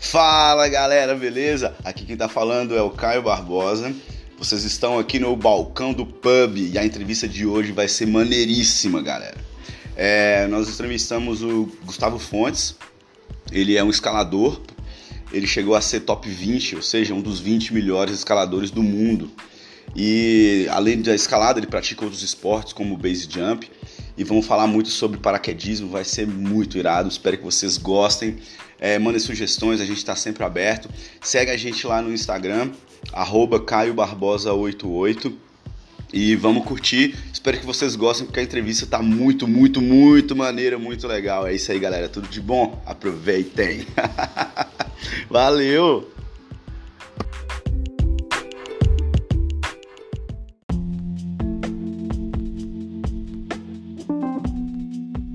Fala galera, beleza? Aqui quem tá falando é o Caio Barbosa. Vocês estão aqui no balcão do pub e a entrevista de hoje vai ser maneiríssima, galera. É, nós entrevistamos o Gustavo Fontes, ele é um escalador, ele chegou a ser top 20, ou seja, um dos 20 melhores escaladores do mundo. E além da escalada, ele pratica outros esportes como base jump. E vamos falar muito sobre paraquedismo, vai ser muito irado. Espero que vocês gostem. É, mandem sugestões, a gente está sempre aberto. Segue a gente lá no Instagram, caiobarbosa88. E vamos curtir. Espero que vocês gostem, porque a entrevista tá muito, muito, muito maneira, muito legal. É isso aí, galera. Tudo de bom? Aproveitem. Valeu!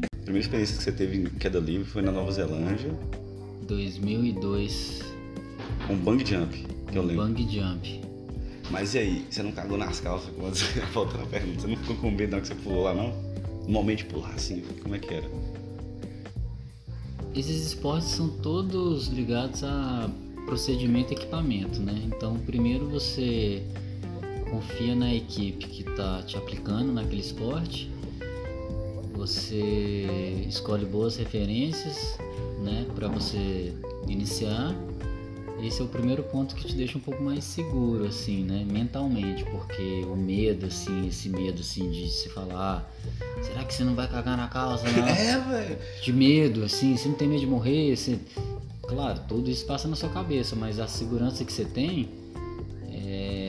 A primeira experiência que você teve em queda livre foi na Nova Zelândia. 2002. Com bang jump, que eu lembro. Bang jump. Mas e aí, você não cagou nas calças quando você voltou na pergunta? Você não ficou com medo não que você pulou lá, não? Normalmente pular assim, como é que era? Esses esportes são todos ligados a procedimento e equipamento, né? Então, primeiro você confia na equipe que está te aplicando naquele esporte, você escolhe boas referências, né, para você iniciar. Esse é o primeiro ponto que te deixa um pouco mais seguro, assim, né, mentalmente, porque o medo, assim, esse medo, assim, de se falar, será que você não vai cagar na calça, não? É, velho. De medo, assim, você não tem medo de morrer, você... Claro, tudo isso passa na sua cabeça, mas a segurança que você tem é,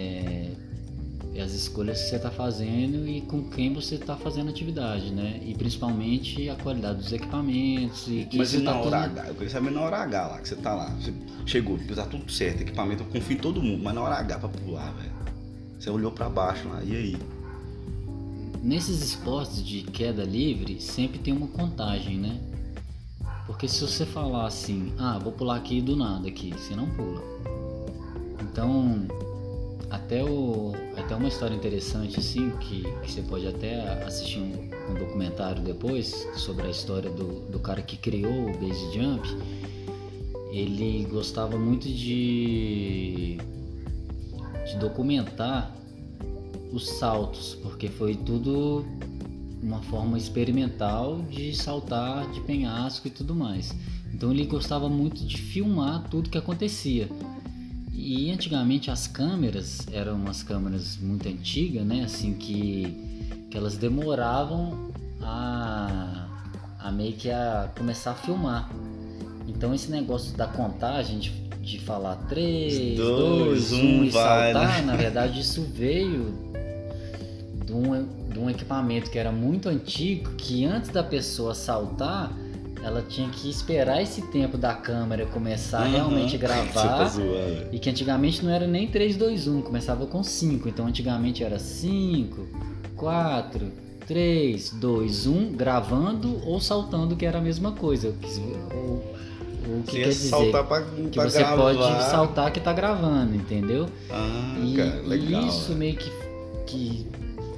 é as escolhas que você está fazendo e com quem você está fazendo atividade, né? E principalmente a qualidade dos equipamentos e que Mas você e na tá hora tudo- H? Eu queria saber na hora H lá, que você tá lá. Você chegou, tá tudo certo, equipamento, eu confio em todo mundo, mas na hora H pra pular, velho. Você olhou pra baixo lá, e aí? Nesses esportes de queda livre, sempre tem uma contagem, né? Porque se você falar assim, ah, vou pular aqui do nada aqui, você não pula. Então, até, o, até uma história interessante assim, que, que você pode até assistir um, um documentário depois sobre a história do, do cara que criou o base jump. Ele gostava muito de, de documentar os saltos, porque foi tudo uma forma experimental de saltar de penhasco e tudo mais. Então ele gostava muito de filmar tudo que acontecia. E antigamente as câmeras eram umas câmeras muito antigas, né? Assim que, que elas demoravam a, a meio que a começar a filmar. Então esse negócio da contagem de, de falar 3, Dois, 2, um, 1 e vai, saltar, né? na verdade isso veio de um, de um equipamento que era muito antigo, que antes da pessoa saltar, ela tinha que esperar esse tempo da câmera começar a Uhum. realmente Você tá gravar. zoando. E que antigamente não era nem 3, 2, 1, começava com 5. Então antigamente era 5, 4, 3, 2, 1, gravando ou saltando, que era a mesma coisa. O que, o, que Você quer dizer? saltar pra, que pra você gravar. pode saltar que tá gravando, entendeu? Ah, E, cara, legal. e isso velho. meio que, que,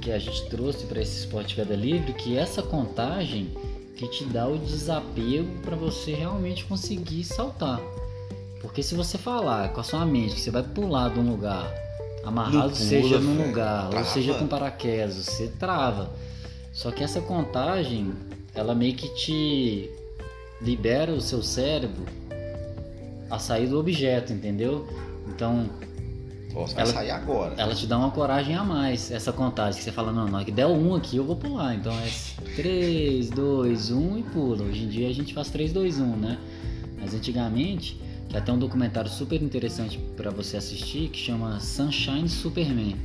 que a gente trouxe para esse esporte queda livre, que essa contagem que te dá o desapego para você realmente conseguir saltar. Porque se você falar com a sua mente que você vai pular de um lugar amarrado, seja num lugar, ou Trava. seja com paraquedas, você trava. Só que essa contagem, ela meio que te libera o seu cérebro a sair do objeto, entendeu? Então, Posso vai ela- sair agora. ela te dá uma coragem a mais, essa contagem, que você fala, não, não, que der um aqui eu vou pular. Então é 3, 2, 1 e pula. Hoje em dia a gente faz 3, 2, 1, né? Mas antigamente, que até um documentário super interessante pra você assistir, que chama Sunshine Superman.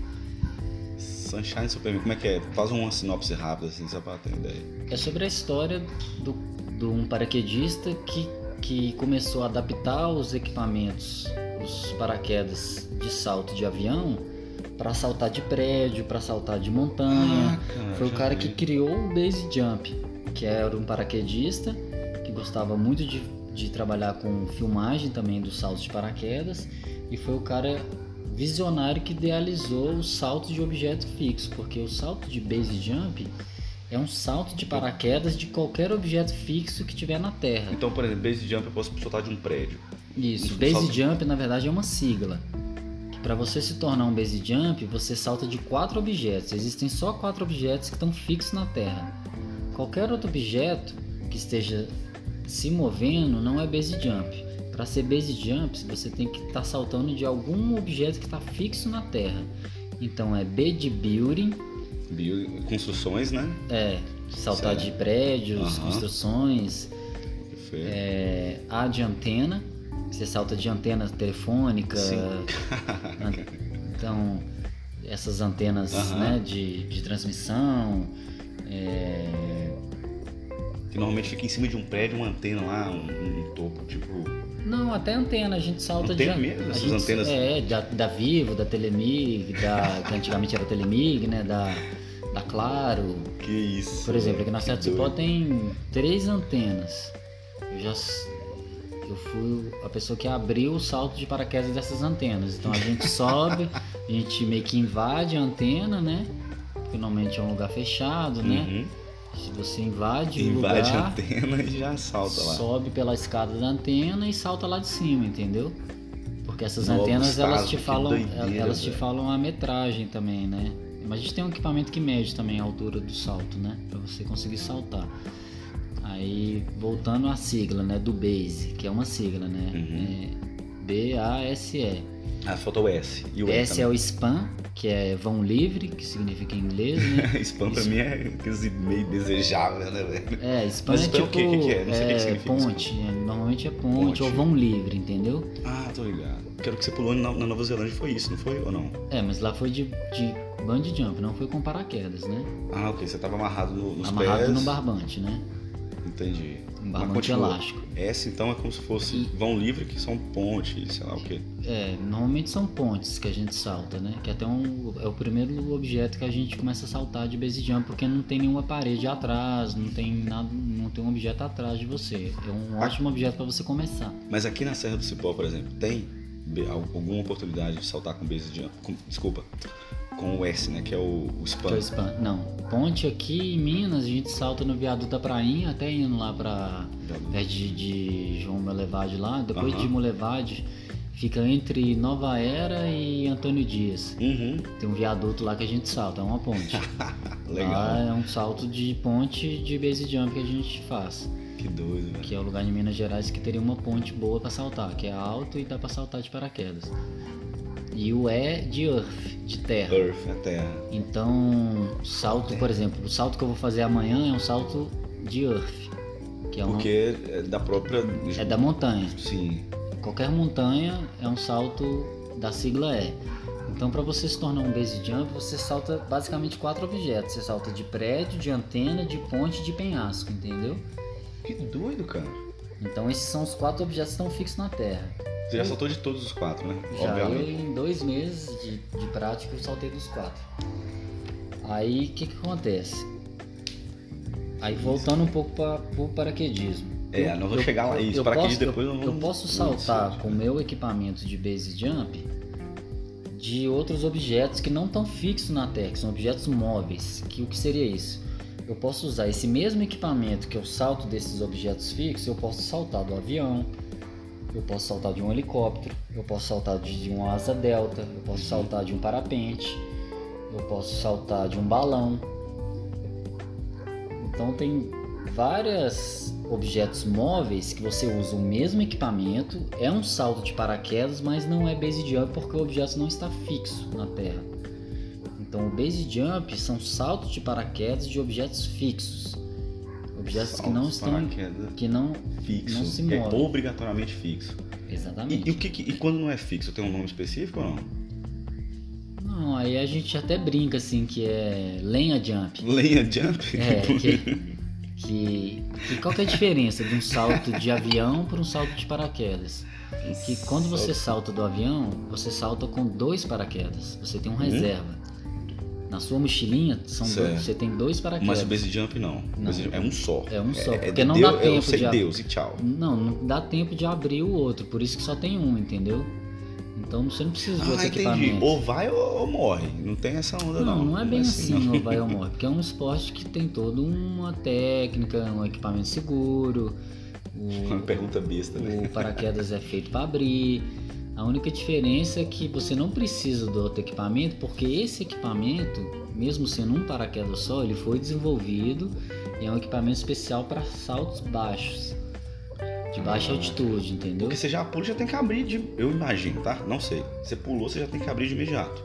Sunshine Superman, como é que é? Faz uma sinopse rápida assim, só pra ter uma ideia. É sobre a história do, de um paraquedista que, que começou a adaptar os equipamentos, os paraquedas de salto de avião, para saltar de prédio, para saltar de montanha. cara, Foi o cara vi. que criou o base jump, que era um paraquedista que gostava muito de, de trabalhar com filmagem também dos saltos de paraquedas e foi o cara visionário que idealizou o salto de objeto fixo, porque o salto de base jump é um salto de paraquedas de qualquer objeto fixo que tiver na Terra. Então, por exemplo, base jump eu posso soltar de um prédio. Isso, base jump na verdade é uma sigla. Para você se tornar um base jump, você salta de quatro objetos. Existem só quatro objetos que estão fixos na Terra. Qualquer outro objeto que esteja se movendo não é base jump. Para ser base jump, você tem que estar saltando de algum objeto que está fixo na Terra. Então é B de building, Construções, né? é saltar de prédios, Aham. construções, é, A de antena, você salta de antena telefônica, an- então essas antenas né, de, de transmissão, é, Que normalmente fica em cima de um prédio, uma antena lá, um, um topo, tipo. não até antena a gente salta Antena de mesmo? Essas gente- antenas- é da, da Vivo, da Telemig, da que antigamente era Telemig, né, da da Claro, Que isso. Por exemplo, aqui na do Cipó tem três antenas. Eu já eu fui a pessoa que abriu o salto de paraquedas dessas antenas. Então a gente sobe, a gente meio que invade a antena, né? Porque normalmente é um lugar fechado, né? Uhum. Se você invade, o Invade a lugar, antena e já salta lá. sobe pela escada da antena e salta lá de cima, entendeu? Porque essas Novo antenas elas estado, te que falam, doideira, elas te falam a metragem também, né? Mas a gente tem um equipamento que mede também a altura do salto, né? Pra você conseguir saltar. Aí voltando à sigla, né? Do base, que é uma sigla, né? Uhum. É B-A-S-E. Ah, falta o S. E o S é o spam, que é vão livre, que significa em inglês, né? Spam pra mim é e-mail desejável, né, velho? É, spam Mas é é o tipo quê? Que que é? Não sei o que é, significa ponte. é, normalmente é ponte, Ponte. ou vão livre, entendeu? Ah, tô ligado. Quero que você pulou na, na Nova Zelândia, foi isso, não foi? Ou não? É, mas lá foi de, de bungee jump, não foi com paraquedas, né? Ah, ok. Você tava amarrado no- nos Amarrado pés. no barbante, né? Entendi. Um barbante elástico. S então é como se fosse E- vão livre, que são pontes, sei lá o quê. É, normalmente são pontes que a gente salta, né? Que até um, é o primeiro objeto que a gente começa a saltar de base jump, porque não tem nenhuma parede atrás, não tem nada, não tem um objeto atrás de você. É um Ah. ótimo objeto para você começar. Mas aqui na Serra do Cipó, por exemplo, tem alguma oportunidade de saltar com base jump? Com, desculpa, com o S, né? Que é o, o spam. Que é o spam. Não, ponte aqui em Minas, a gente salta no viaduto da Prainha, até indo lá pra perto de, de João Molevade lá. Depois Aham. de Molevade, fica entre Nova Era e Antônio Dias. Uhum. Tem um viaduto lá que a gente salta, é uma ponte. Legal. Lá é um salto de ponte de base jump que a gente faz. Que doido, velho. Que é o lugar de Minas Gerais que teria uma ponte boa pra saltar, que é alto e dá pra saltar de paraquedas. E o E de Earth, de terra. Earth, a terra. Então, salto, por exemplo, o salto que eu vou fazer amanhã é um salto de Earth, que é, uma, Porque é da própria. é da montanha. Sim. Qualquer montanha é um salto da sigla E. Então, para você se tornar um base jump, você salta basicamente quatro objetos. Você salta de prédio, de antena, de ponte e de penhasco, entendeu? Que doido, cara. Então, esses são os quatro objetos que estão fixos na Terra. Você já saltou de todos os quatro, né? Já eu, Obviamente. em dois meses de, de prática, eu saltei dos quatro. Aí, o que que acontece? Aí, voltando um pouco para o paraquedismo. É, Eu- não vou eu- chegar lá. Isso, eu paraquedas posso- depois eu, não eu vamos- posso saltar dizer. com o meu equipamento de base jump de outros objetos que não estão fixos na Terra, que são objetos móveis. Que o que seria isso? Eu posso usar esse mesmo equipamento que eu salto desses objetos fixos, eu posso saltar do avião, eu posso saltar de um helicóptero, eu posso saltar de, uma asa delta, eu posso saltar de um parapente, eu posso saltar de um balão. Então tem vários objetos móveis que você usa o mesmo equipamento, é um salto de paraquedas, mas não é base jump porque o objeto não está fixo na Terra. Então o base jump são saltos de paraquedas de objetos fixos. Objetos que não estão que não fixo. não se é obrigatoriamente fixo. E, exatamente. e o que, que- e quando não é fixo, tem um nome específico ou não? Não, aí a gente até brinca assim que é lenha jump. Lenha jump? É, que, que, que qual que é a diferença de um salto de avião para um salto de paraquedas? Que quando você salta do avião, você salta com dois paraquedas. Você tem um reserva. Na sua mochilinha são dois, você tem dois paraquedas. Mas o base jump não. Não. Base jump é um só. É um só, É, porque de não Deus, dá Eu tempo sei de ab- Deus e tchau. Não, não dá tempo de abrir o outro, por isso que só tem um, entendeu? Então você não precisa de Ah, outro entendi. equipamento. Ou vai ou, ou morre. Não tem essa onda, não. Não, não é bem assim, não. ou vai ou morre, porque é um esporte que tem toda uma técnica, um equipamento seguro, Uma o, pergunta besta, né? o paraquedas é feito para abrir. A única diferença é que você não precisa do outro equipamento, porque esse equipamento, mesmo sendo um paraquedas só, ele foi desenvolvido e é um equipamento especial para saltos baixos, de baixa Ah. altitude, entendeu? Porque você já pula, já tem que abrir de. Eu imagino, tá? Não sei. Você pulou, você já tem que abrir de imediato.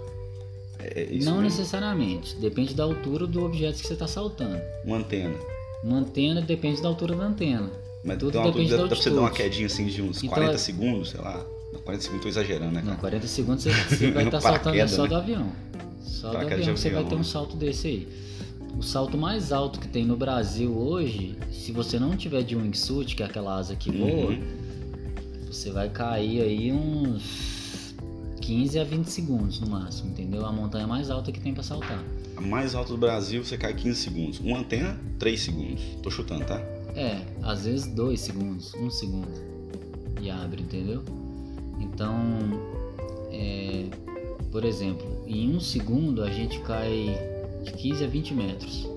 É é isso não mesmo. necessariamente, depende da altura do objeto que você está saltando. Uma antena. Uma antena depende da altura da antena. Mas Tudo uma, depende dá, da dá pra você dar uma altitude. quedinha assim de uns Então, 40 é- segundos, sei lá. Não, 40 segundos tô exagerando, né? Não, cara? 40 segundos você, você vai estar saltando paraquedas, só né? do avião. Só do Paraquedas avião você vai ter um né? salto desse aí. O salto mais alto que tem no Brasil hoje, se você não tiver de wingsuit, que é aquela asa que voa, Uhum. você vai cair aí uns 15 a 20 segundos no máximo, entendeu? A montanha mais alta que tem pra saltar. A mais alta do Brasil, você cai 15 segundos. Uma antena, 3 segundos. Tô chutando, tá? É, às vezes 2 segundos, 1 um segundo. E abre, entendeu? Então, é, por exemplo, em um segundo a gente cai de 15 a 20 metros.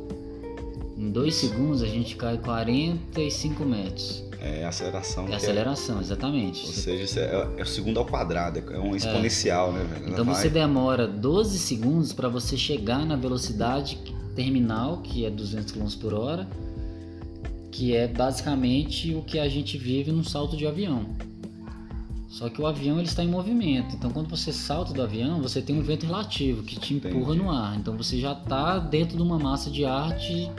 Em 2 segundos a gente cai 45 metros. É aceleração. É que aceleração, exatamente. Ou seja, isso é, é o segundo ao quadrado, é um exponencial, né, velho? Então vai- você demora 12 segundos para você chegar na velocidade terminal, que é 200 km por hora, que é basicamente o que a gente vive num salto de avião. Só que o avião ele está em movimento, então quando você salta do avião, você tem um vento relativo que te empurra Entendi. no ar. Então você já está dentro de uma massa de ar te,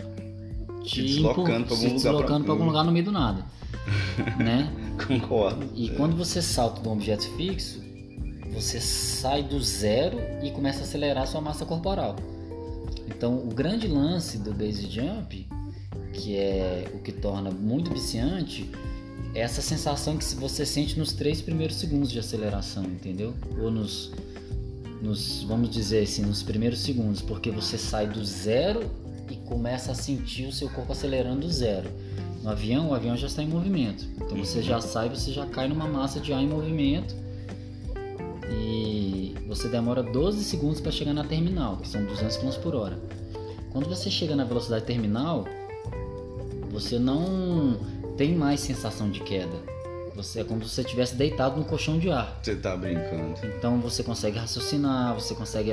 Te deslocando pra algum deslocando pra- para algum lugar no meio do nada, né? Concordo. E É. quando você salta de um objeto fixo, você sai do zero e começa a acelerar sua massa corporal. Então, o grande lance do base jump, que é o que torna muito viciante, essa sensação que você sente nos três primeiros segundos de aceleração, entendeu? Ou nos, nos vamos dizer assim, nos primeiros segundos, porque você sai do zero e começa a sentir o seu corpo acelerando do zero. No avião, o avião já está em movimento. Então você já sai, você já cai numa massa de ar em movimento. E você demora 12 segundos para chegar na terminal, que são 200 km por hora. Quando você chega na velocidade terminal, você não tem mais sensação de queda. Você é como se você estivesse deitado no colchão de ar. Você tá brincando. Então você consegue raciocinar, você consegue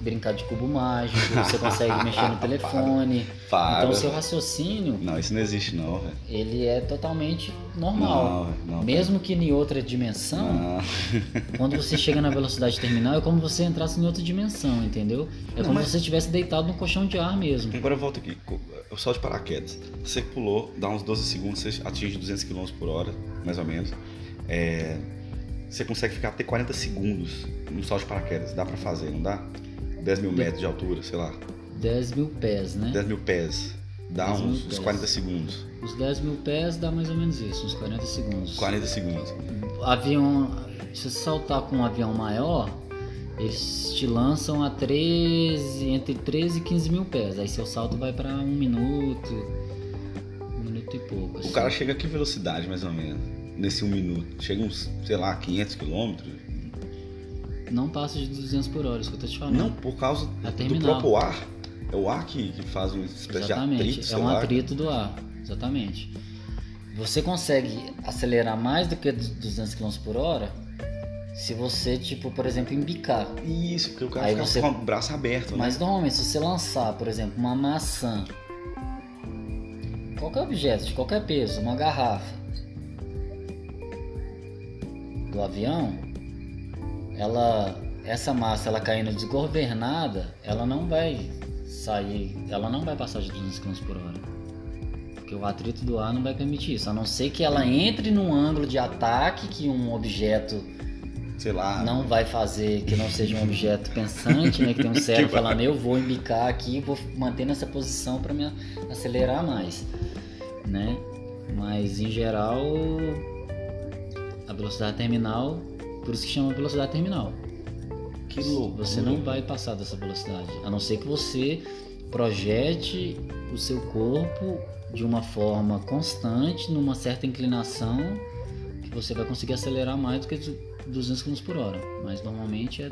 brincar de cubo mágico, você consegue mexer no telefone. Para. Então o seu raciocínio, Não, isso não existe não, velho. ele é totalmente normal. Não, não. Mesmo que em outra dimensão, Não. quando você chega na velocidade terminal, é como você entrasse em outra dimensão, entendeu? É como mas- se você estivesse deitado no colchão de ar mesmo. Agora volta aqui. O salto de paraquedas. Você pulou, dá uns 12 segundos, você atinge 200 km por hora, mais ou menos. É, Você consegue ficar até 40 segundos no salto de paraquedas. Dá pra fazer, não dá? 10 mil metros de altura, sei lá. 10 mil pés, né? 10 mil pés. Dá 10 mil uns, uns pés. 40 segundos. Os 10 mil pés dá mais ou menos isso, uns 40 segundos. 40 segundos. Avião, se você saltar com um avião maior, eles te lançam a 13, entre 13 e 15 mil pés. Aí seu salto vai para um minuto, um minuto e pouco. O assim. cara chega a que velocidade, mais ou menos? Nesse um minuto? Chega uns, sei lá, 500 quilômetros? Não passa de 200 por hora, isso que eu tô te falando. Não, por causa É do próprio ar. É o ar que, que faz uma espécie Exatamente, de atrito, é um atrito do ar, exatamente. Você consegue acelerar mais do que 200 km por hora se você, tipo, por exemplo, embicar. Isso, porque o cara Aí fica você- com o braço aberto, Mas né? normalmente, se você lançar, por exemplo, uma maçã, qualquer objeto, de qualquer peso, uma garrafa do avião, ela, essa massa, ela caindo desgovernada, ela não vai sair, ela não vai passar de 200 km por hora. Porque o atrito do ar não vai permitir isso, a não ser que ela entre num ângulo de ataque que um objeto Sei lá. não vai fazer que não seja um objeto pensante, né? Que tem um cérebro falando, eu vou embicar aqui, vou manter nessa posição para me acelerar mais, né? Mas em geral, a velocidade terminal, por isso que chama velocidade terminal. Que louco. Você não vai passar dessa velocidade, a não ser que você projete o seu corpo de uma forma constante, numa certa inclinação, que você vai conseguir acelerar mais do que 200 km por hora, mas normalmente é,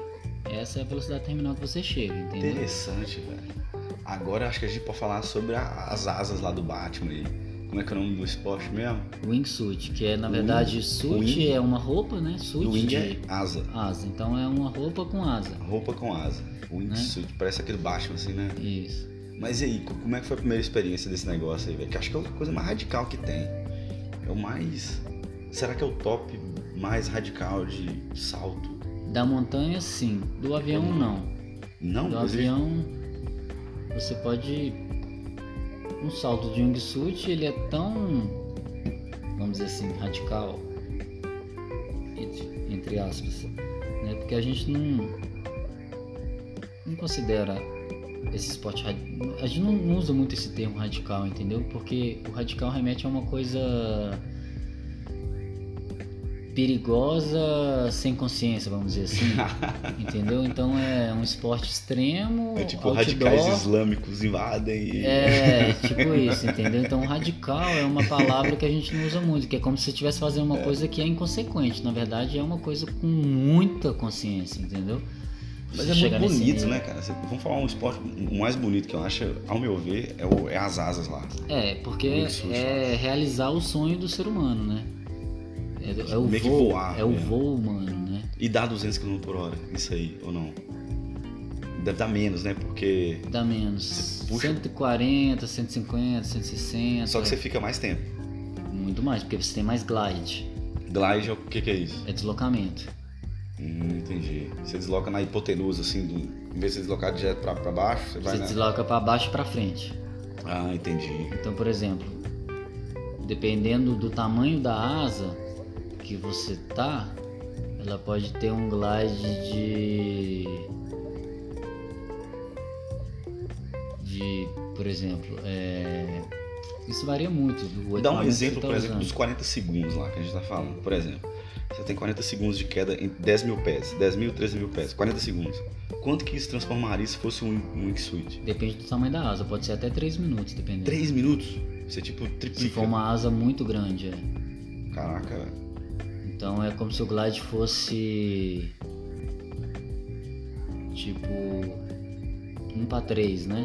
essa é a velocidade terminal que você chega, entendeu? Interessante, velho. Agora acho que a gente pode falar sobre a- as asas lá do Batman aí. Como é que é o nome do esporte mesmo? Wingsuit, que é na verdade suit wing- é uma roupa, né? Suit wing de é asa. asa, então é uma roupa com asa. Roupa com asa. Wingsuit. Parece aquele Batman assim, né? Isso. Mas e aí, co- como é que foi a primeira experiência desse negócio aí, velho? Que acho que é a coisa mais radical que tem. É o mais. Será que é o top mais radical de salto? Da montanha sim, do avião não. Não, Do avião você pode um salto de wingsuit, ele é tão vamos dizer assim, radical entre, aspas, né? Porque a gente não não considera esse esporte a gente não usa muito esse termo radical, entendeu? Porque o radical remete a uma coisa perigosa sem consciência, vamos dizer assim. Entendeu? Então é um esporte extremo. é tipo outdoor. radicais islâmicos invadem e. É, tipo isso, entendeu? Então radical é uma palavra que a gente não usa muito, que é como se você estivesse fazendo uma coisa que é inconsequente. Na verdade, é uma coisa com muita consciência, entendeu? Mas Você é muito bonito, né, cara? Vamos falar um esporte, o mais bonito que eu acho, ao meu ver, é, o- é as asas lá. É, porque é realizar o sonho do ser humano, né? É, é o Meio que voo, voar é o mesmo. voo humano, né? E dá 200 km por hora, isso aí, ou não? Deve dar menos, né? Porque. Dá menos. Você puxa- 140, 150, 160. Só que você fica mais tempo. Muito mais, porque você tem mais glide. Glide, é o que, que é isso? É deslocamento. Hum, entendi. Você desloca na hipotenusa, assim, do... em vez de você deslocar direto pra, pra baixo, você vai Você desloca para baixo e para frente. Ah, entendi. Então, por exemplo, dependendo do tamanho da asa que você tá, ela pode ter um glide de de, por exemplo, é, isso varia muito Dá um exemplo, tá por exemplo, usando. dos 40 segundos lá que a gente tá falando. Por exemplo, você tem 40 segundos de queda em 10 mil pés, 10 mil, 13 mil pés, 40 segundos. Quanto que isso transformaria se fosse um, um wingsuit? Depende do tamanho da asa, pode ser até 3 minutos, dependendo. 3 minutos? Você tipo Se triplica. for uma asa muito grande, é. Caraca, velho. Então é como se o glide fosse tipo 1 para 3, né?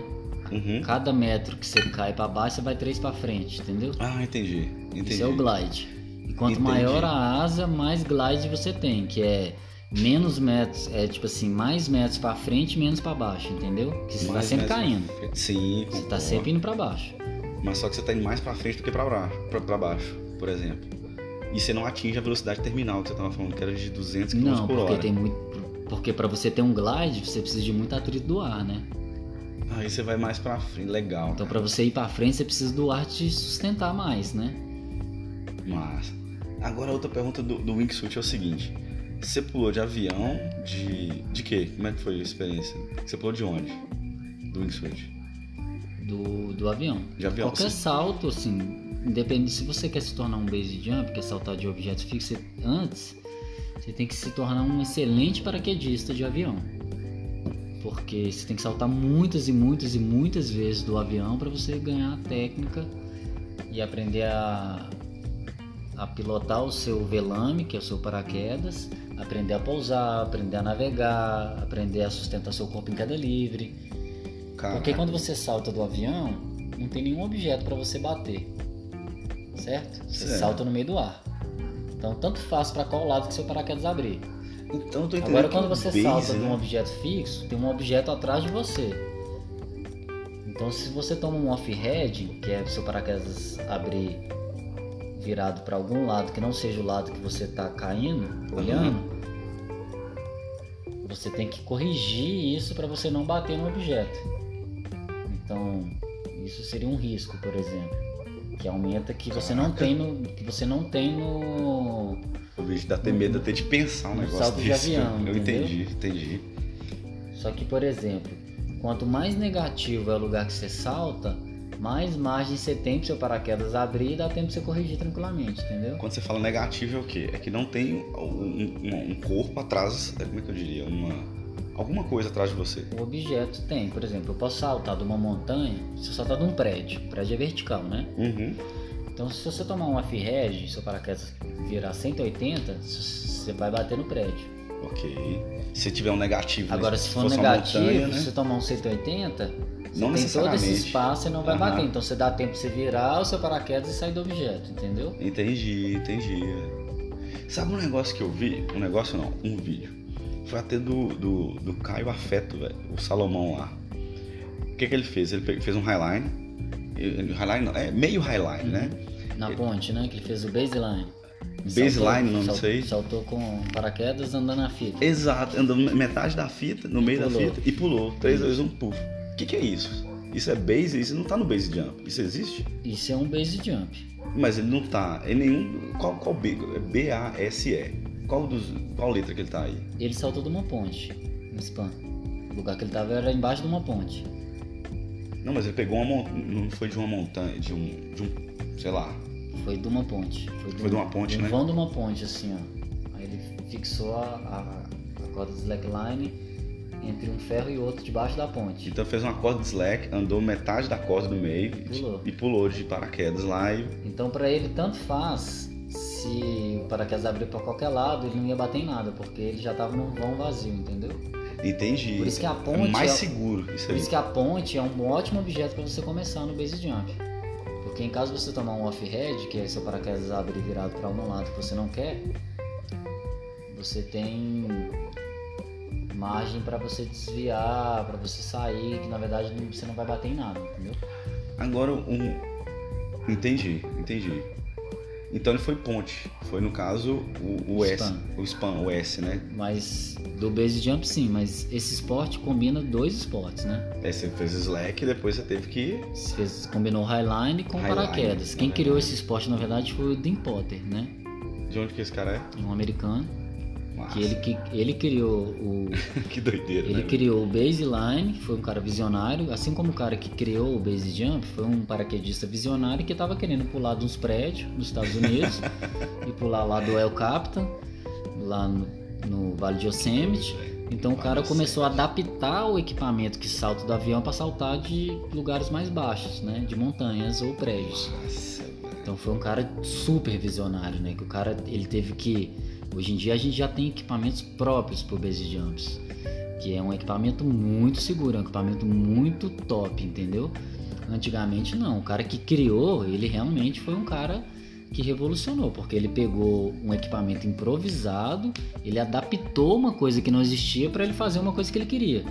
Uhum. Cada metro que você cai para baixo, você vai 3 para frente, entendeu? Ah, entendi. Entendi. Isso é o glide. E quanto Entendi. maior a asa, mais glide você tem, que é menos metros, é tipo assim, mais metros para frente, menos para baixo, entendeu? Que você tá Mais sempre metros caindo. pra. Sim, Você tá sempre indo para baixo. Mas só que você tá indo mais pra frente do que pra baixo, por exemplo. E você não atinge a velocidade terminal que você tava falando, que era de 200 km Não, por porque hora. tem muito porque para você ter um glide, você precisa de muito atrito do ar, né? Aí você vai mais pra frente, legal. Então, para você ir para frente, você precisa do ar te sustentar mais, né? Massa. Agora outra pergunta do, do wingsuit é o seguinte. Você pulou de avião, de. de quê? Como é que foi a experiência? Você pulou de onde? Do wingsuit? Do, do avião. De avião, Qualquer sim. salto, assim, independente se você quer se tornar um base jump, que é saltar de objetos fixos, antes você tem que se tornar um excelente paraquedista de avião. Porque você tem que saltar muitas e muitas e muitas vezes do avião para você ganhar a técnica e aprender a, a pilotar o seu velame, que é o seu paraquedas, aprender a pousar, aprender a navegar, aprender a sustentar seu corpo em queda livre. Caraca. Porque quando você salta do avião, não tem nenhum objeto para você bater. Certo? Você Certo. salta no meio do ar. Então, tanto faz para qual lado que seu paraquedas abrir. Então tô entendendo. Agora, quando você base, salta de né? um objeto fixo, tem um objeto atrás de você. Então, se você toma um off-head, que é o seu paraquedas abrir virado para algum lado que não seja o lado que você está caindo, olhando, você tem que corrigir isso para você não bater no objeto. Então, isso seria um risco, por exemplo, que aumenta que você não tem no que você não tem no O bicho dá até medo até de pensar um negócio salto de desse. avião, eu entendeu? entendi, entendi. Só que, por exemplo, quanto mais negativo é o lugar que você salta, mais margem você tem pro seu paraquedas abrir e dá tempo de você corrigir tranquilamente, entendeu? Quando você fala negativo é o quê? É que não tem um, um- um corpo atrás, é, como é que eu diria? Uma. Alguma coisa atrás de você. O objeto tem, por exemplo, eu posso saltar de uma montanha, se eu saltar de um prédio, o prédio é vertical, né? Uhum. Então, se você tomar um off-red, seu paraquedas virar 180, você vai bater no prédio. Ok. Se tiver um negativo, Agora, né? se for fosse uma negativo, montanha, se né? você tomar um 180, Não você tem todo esse espaço e não vai Aham. bater. Então, você dá tempo de você virar o seu paraquedas e sair do objeto, entendeu? Entendi, entendi. Sabe um negócio que eu vi? Um negócio não, um vídeo. Foi até do, do, do Caio Afeto, velho. O Salomão lá. O que, que ele fez? Ele fez um highline. Ele- Highline não, é meio highline, né? Na ponte, né? Que ele fez o baseline. Baseline, o nome disso aí? Saltou com paraquedas andando na fita. Exato, andou metade da fita, no meio da fita e pulou. 3, 2, 1, puf. O que, que é isso? Isso é base? Isso não tá no base jump. Isso existe? Isso é um base jump. Mas ele não tá em nenhum. Qual, qual B? É B-A-S-E. Qual, dos, qual letra que ele tá aí? Ele saltou de uma ponte, no spam. O lugar que ele tava era embaixo de uma ponte. Não, mas ele pegou uma montanha. Não foi de uma montanha, de um. De um sei lá. Foi de uma ponte. Foi de uma ponte, de um né? vão de uma ponte, assim, ó. Aí ele fixou a, a, a corda de slackline entre um ferro e outro debaixo da ponte. Então fez uma corda de slack, andou metade da corda do meio Pulou. e pulou de paraquedas lá e. Então pra ele tanto faz se o paraquedas abrir pra qualquer lado, ele não ia bater em nada, porque ele já tava num vão vazio, entendeu? Entendi. Por isso que a é ponte mais é- seguro. Isso Por aí. isso que a ponte é um ótimo objeto para você começar no base jump. Porque em caso você tomar um off-head, que é seu paraquedas abre virado para um lado que você não quer, você tem margem para você desviar, para você sair, que na verdade você não vai bater em nada, entendeu? Agora um. Entendi, entendi. Então ele foi ponte. Foi no caso o, o S. Spam. O spam, o S, né? Mas do base jump sim, mas esse esporte combina dois esportes, né? Aí você fez slack e depois você teve que. Você fez- combinou highline com Highline, paraquedas. Quem criou esse esporte na verdade foi o Dean Potter, né? De onde que esse cara é? Um americano. Massa. Que ele, que ele criou o. que doideira, Ele né? criou o baseline, foi um cara visionário, assim como o cara que criou o base jump, foi um paraquedista visionário que estava querendo pular de uns prédios nos Estados Unidos e pular lá do El Capitan, lá no, no Vale de Yosemite. Então o cara começou a adaptar o equipamento que salta do avião para saltar de lugares mais baixos, né, de montanhas ou prédios. Nossa. Então foi um cara super visionário, né? Que o cara ele teve que. Hoje em dia a gente já tem equipamentos próprios para base jumps, que é um equipamento muito seguro, é um equipamento muito top, entendeu? Antigamente não, o cara que criou, ele realmente foi um cara que revolucionou, porque ele pegou um equipamento improvisado, ele adaptou uma coisa que não existia para ele fazer uma coisa que ele queria.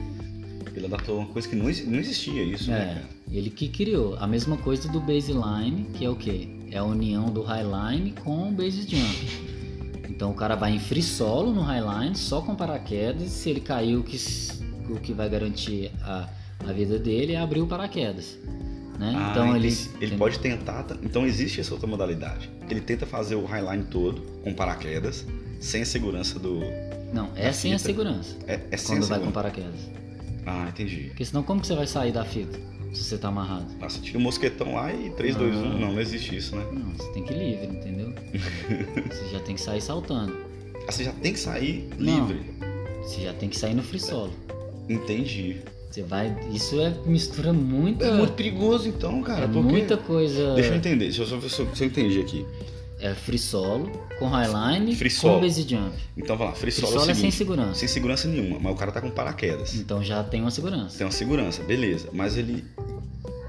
Ele adaptou uma coisa que não, exi- não existia isso, né, É, cara? ele que criou. A mesma coisa do baseline, que é o quê? É a união do highline com o base jump. Então o cara vai em free solo no highline, só com paraquedas. Se ele cair, o que, o que vai garantir a, a vida dele é abrir o paraquedas. Né? Ah, então ele, ele pode tentar. ta- Então existe essa outra modalidade. Ele tenta fazer o highline todo com paraquedas, sem a segurança do. Não, é sem a fita. segurança. É, é sem Quando a vai com segurança. paraquedas. Ah, entendi. Porque senão como que você vai sair da fita? Se você tá amarrado? Nossa, tira o mosquetão lá e 3, 2, 1. Não. Não, não existe isso, né? Não, você tem que ir livre, entendeu? você já tem que sair saltando. Ah, você já tem que sair Não. livre. Você já tem que sair no free solo. Entendi. Você vai. Isso é mistura muita. É muito perigoso então, cara. é muita coisa. Deixa eu entender, deixa eu só ver se eu entendi aqui. É free solo, com highline, Free com solo. base jump. Então vai lá, free Free solo, solo é o é sem seguinte, segurança. sem segurança nenhuma, mas o cara tá com paraquedas. Então já tem uma segurança. Tem uma segurança, beleza. Mas ele.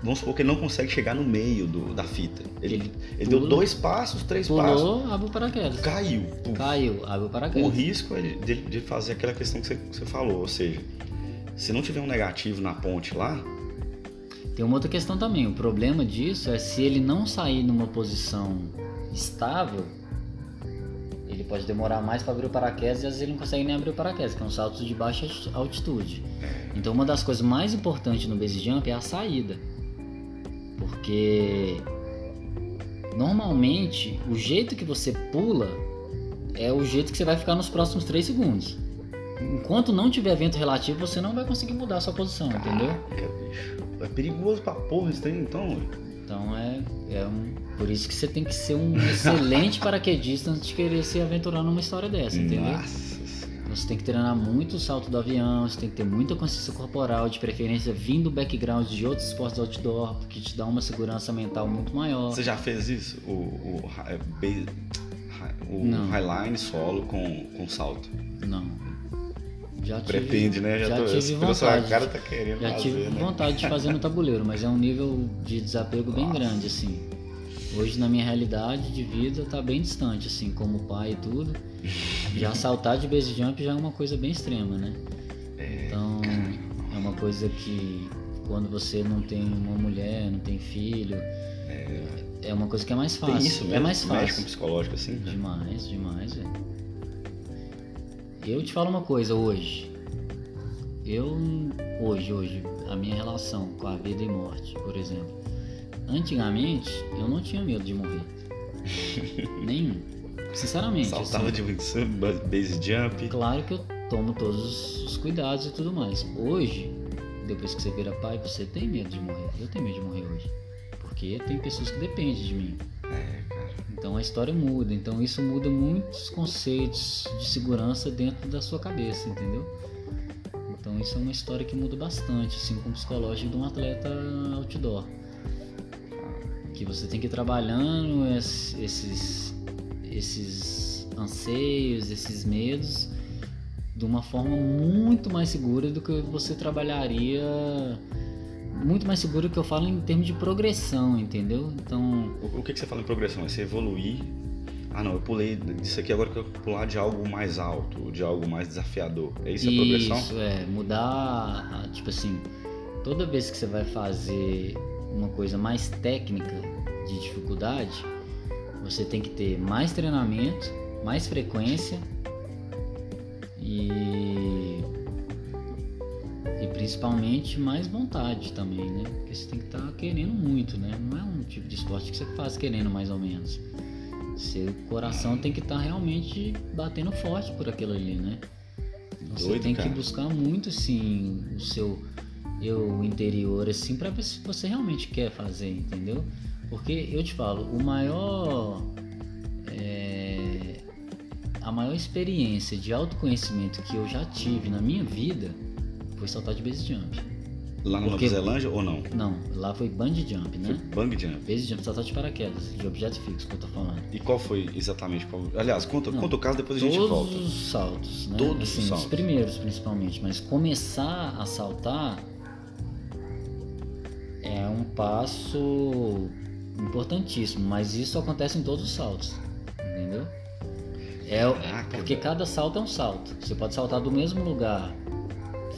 Vamos supor que ele não consegue chegar no meio do, da fita. Ele, Ele ele deu dois passos, três passos. Pulou, abre o paraquedas. Caiu. Puf. Caiu, abre o O paraquedas. risco é de, de fazer aquela questão que você, que você falou, ou seja, se não tiver um negativo na ponte lá, Tem uma outra questão também. O problema disso é se ele não sair numa posição estável, ele pode demorar mais para abrir o paraquedas e às vezes ele não consegue nem abrir o paraquedas, que é um salto de baixa alti- altitude. Então uma das coisas mais importantes no base jump é a saída. Porque normalmente o jeito que você pula é o jeito que você vai ficar nos próximos 3 segundos. Enquanto não tiver vento relativo, você não vai conseguir mudar a sua posição, entendeu? Caraca, bicho. É perigoso pra porra esse trem, então. Então é, é um, por isso que você tem que ser um excelente paraquedista antes de querer se aventurar numa história dessa, entendeu? Nossa você tem que treinar muito o salto do avião, você tem que ter muita consciência corporal, de preferência vindo do background de outros esportes outdoor, que te dá uma segurança mental muito maior. Você já fez isso? O, o, é, o highline solo com, com salto? Não. Já tive, Pretende, né? Já, já tô, tive vontade. cara tá querendo já fazer, tive né? vontade de fazer no tabuleiro, mas é um nível de desapego bem Nossa. grande, assim. Hoje na minha realidade de vida tá bem distante, assim, como pai e tudo. Já saltar de base jump já é uma coisa bem extrema, né? Então é uma coisa que quando você não tem uma mulher, não tem filho, é, uma coisa que é mais fácil. Tem isso mesmo? é mais Mexe com fácil. psicológico assim? né? Demais, demais, velho. Eu te falo uma coisa hoje. Eu, hoje, hoje, a minha relação com a vida e morte, por exemplo. Antigamente, eu não tinha medo de morrer. Nenhum. Sinceramente. Saltava assim. de base jump. Claro que eu tomo todos os cuidados e tudo mais. Hoje, depois que você vira pai, você tem medo de morrer. Eu tenho medo de morrer hoje. Porque tem pessoas que dependem de mim. É, cara. Então a história muda. Então isso muda muitos conceitos de segurança dentro da sua cabeça, entendeu? Então isso é uma história que muda bastante, assim, com o psicológico de um atleta outdoor. Que você tem que ir trabalhando es- esses, esses anseios, esses medos de uma forma muito mais segura do que você trabalharia. Muito mais segura que eu falo em termos de progressão, entendeu? Então, O, o que, que você fala em progressão? É você evoluir. Ah, não, eu pulei disso aqui, agora que eu pular de algo mais alto, de algo mais desafiador. É isso a progressão? Isso, é, mudar, tipo assim, toda vez que você vai fazer uma coisa mais técnica de dificuldade, você tem que ter mais treinamento, mais frequência e e principalmente mais vontade também, né? Porque você tem que estar querendo muito, né? Não é um tipo de esporte que você faz querendo mais ou menos. Seu coração tem que estar realmente batendo forte por aquilo ali, né? Você Doido, tem cara. que buscar muito, assim, o seu eu interior, assim, pra ver se você realmente quer fazer, entendeu? Porque eu te falo, o maior. é, a maior experiência de autoconhecimento que eu já tive na minha vida foi saltar de base jump. Lá na Nova Zelândia ou não? Não, lá foi bungee jump, Foi né? bang jump. Base jump, saltar de paraquedas, de objeto fixo que eu tô falando. E qual foi exatamente? qual- Aliás, conta, Não, conta o caso, depois a gente Todos volta. os saltos, né? Todos assim, os saltos. primeiros principalmente, mas começar a saltar é um passo importantíssimo, mas isso acontece em todos os saltos, entendeu? É, Caraca, porque cada salto é um salto. Você pode saltar do mesmo lugar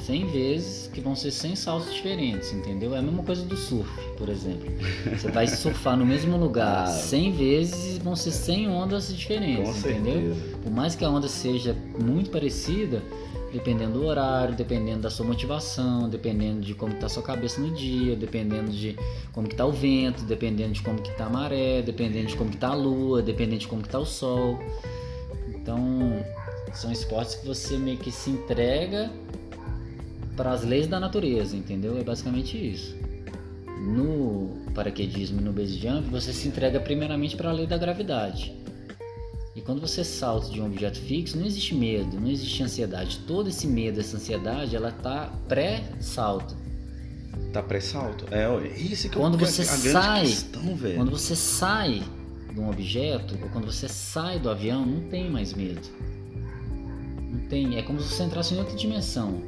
100 vezes, que vão ser 100 saltos diferentes, entendeu? É a mesma coisa do surf, por exemplo. Você vai surfar no mesmo lugar Ah. 100 vezes e vão ser 100 ondas diferentes, Com entendeu? certeza. Por mais que a onda seja muito parecida, dependendo do horário, dependendo da sua motivação, dependendo de como está a sua cabeça no dia, dependendo de como que tá o vento, dependendo de como que tá a maré, dependendo de como que tá a lua, dependendo de como que tá o sol. Então, são esportes que você meio que se entrega para as leis da natureza, entendeu? É basicamente isso. No paraquedismo e no base jump, você se entrega primeiramente para a lei da gravidade. E quando você salta de um objeto fixo, não existe medo, não existe ansiedade. Todo esse medo, essa ansiedade, ela tá pré-salto. Tá pré-salto. É, isso que é Quando o- você a grande sai- questão, velho. Quando você sai de um objeto, ou quando você sai do avião, não tem mais medo. Não tem. É como se você entrasse em outra dimensão.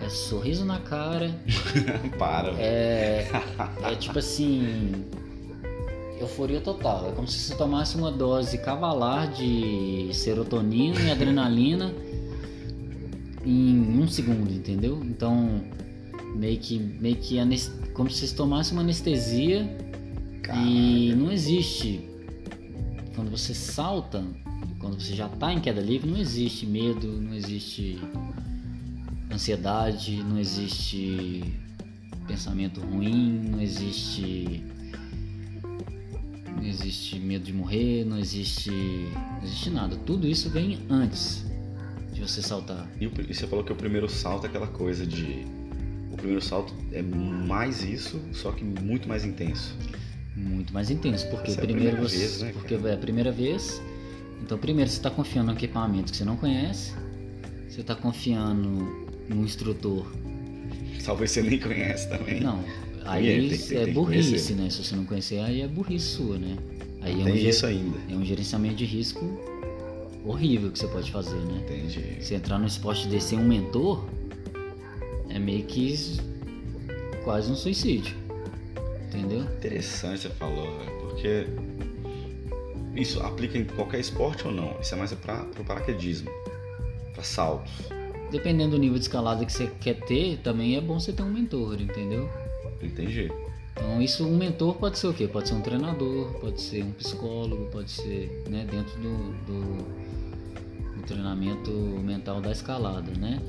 É sorriso na cara, Para, velho. é, é tipo assim. Euforia total. É como se você tomasse uma dose cavalar de serotonina e adrenalina em um segundo, entendeu? Então, meio que, meio que como se você tomasse uma anestesia e não existe. Quando você salta, quando você já está em queda livre, não existe medo, não existe ansiedade, não existe pensamento ruim, não existe não existe medo de morrer, não existe não existe nada. Tudo isso vem antes de você saltar. E, você falou que o primeiro salto é aquela coisa de. O primeiro salto é mais isso, só que muito mais intenso. Muito mais intenso, porque Essa é a primeiro primeira você, vez, né, porque é a primeira vez. Então primeiro você está confiando num equipamento que você não conhece. você tá confiando no instrutor. Talvez você nem conhece também. Não, aí tem- tem- é tem burrice, conhecer. né? Se você não conhecer, aí é burrice sua, né? Aí é um, Tem ge- isso ainda. é um gerenciamento de risco horrível que você pode fazer, né? Entendi. Você entrar no esporte desse sem um mentor é meio que quase um suicídio. Entendeu? Interessante você falou, velho, porque isso aplica em qualquer esporte ou não? Isso é mais para o paraquedismo, para saltos. Dependendo do nível de escalada que você quer ter, também é bom você ter um mentor, entendeu? Entendi. Então isso um mentor pode ser o quê? Pode ser um treinador, pode ser um psicólogo, pode ser né, dentro do, do, do treinamento mental da escalada, né?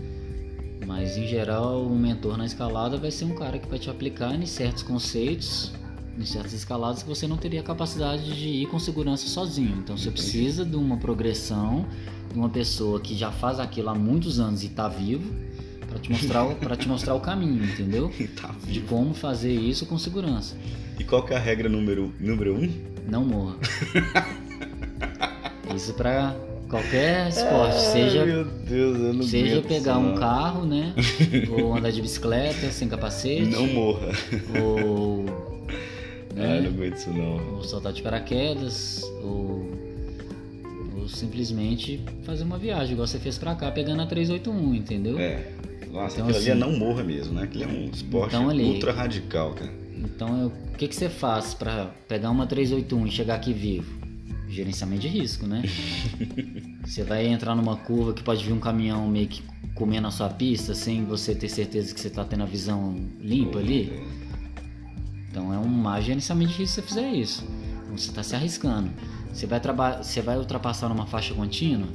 Mas em geral um mentor na escalada vai ser um cara que vai te aplicar em certos conceitos, em certas escaladas que você não teria capacidade de ir com segurança sozinho. Então você Entendi. precisa de uma progressão de uma pessoa que já faz aquilo há muitos anos e está vivo para te mostrar pra te mostrar o caminho, entendeu? tá de como fazer isso com segurança. E qual que é a regra número, número um? Não morra. isso para qualquer esporte, seja meu Deus, eu não seja pegar um carro, né, ou andar de bicicleta sem capacete, Não morra. ou Ah, não né, aguento isso não. ou saltar de paraquedas, ou ou simplesmente fazer uma viagem, igual você fez pra cá pegando a 381, entendeu? É. Nossa, Então, aquilo ali é assim- não morra mesmo, né? Aquilo é um esporte Então, ali- ultra radical, cara. Então, o que, que você faz para pegar uma 381 e chegar aqui vivo? Gerenciamento de risco, né? você vai entrar numa curva que pode vir um caminhão meio que comendo a sua pista sem você ter certeza que você tá tendo a visão limpa ali. Então, é um má gerenciamento de risco se você fizer isso. Então, você está se arriscando. Você vai, você vai ultrapassar numa faixa contínua,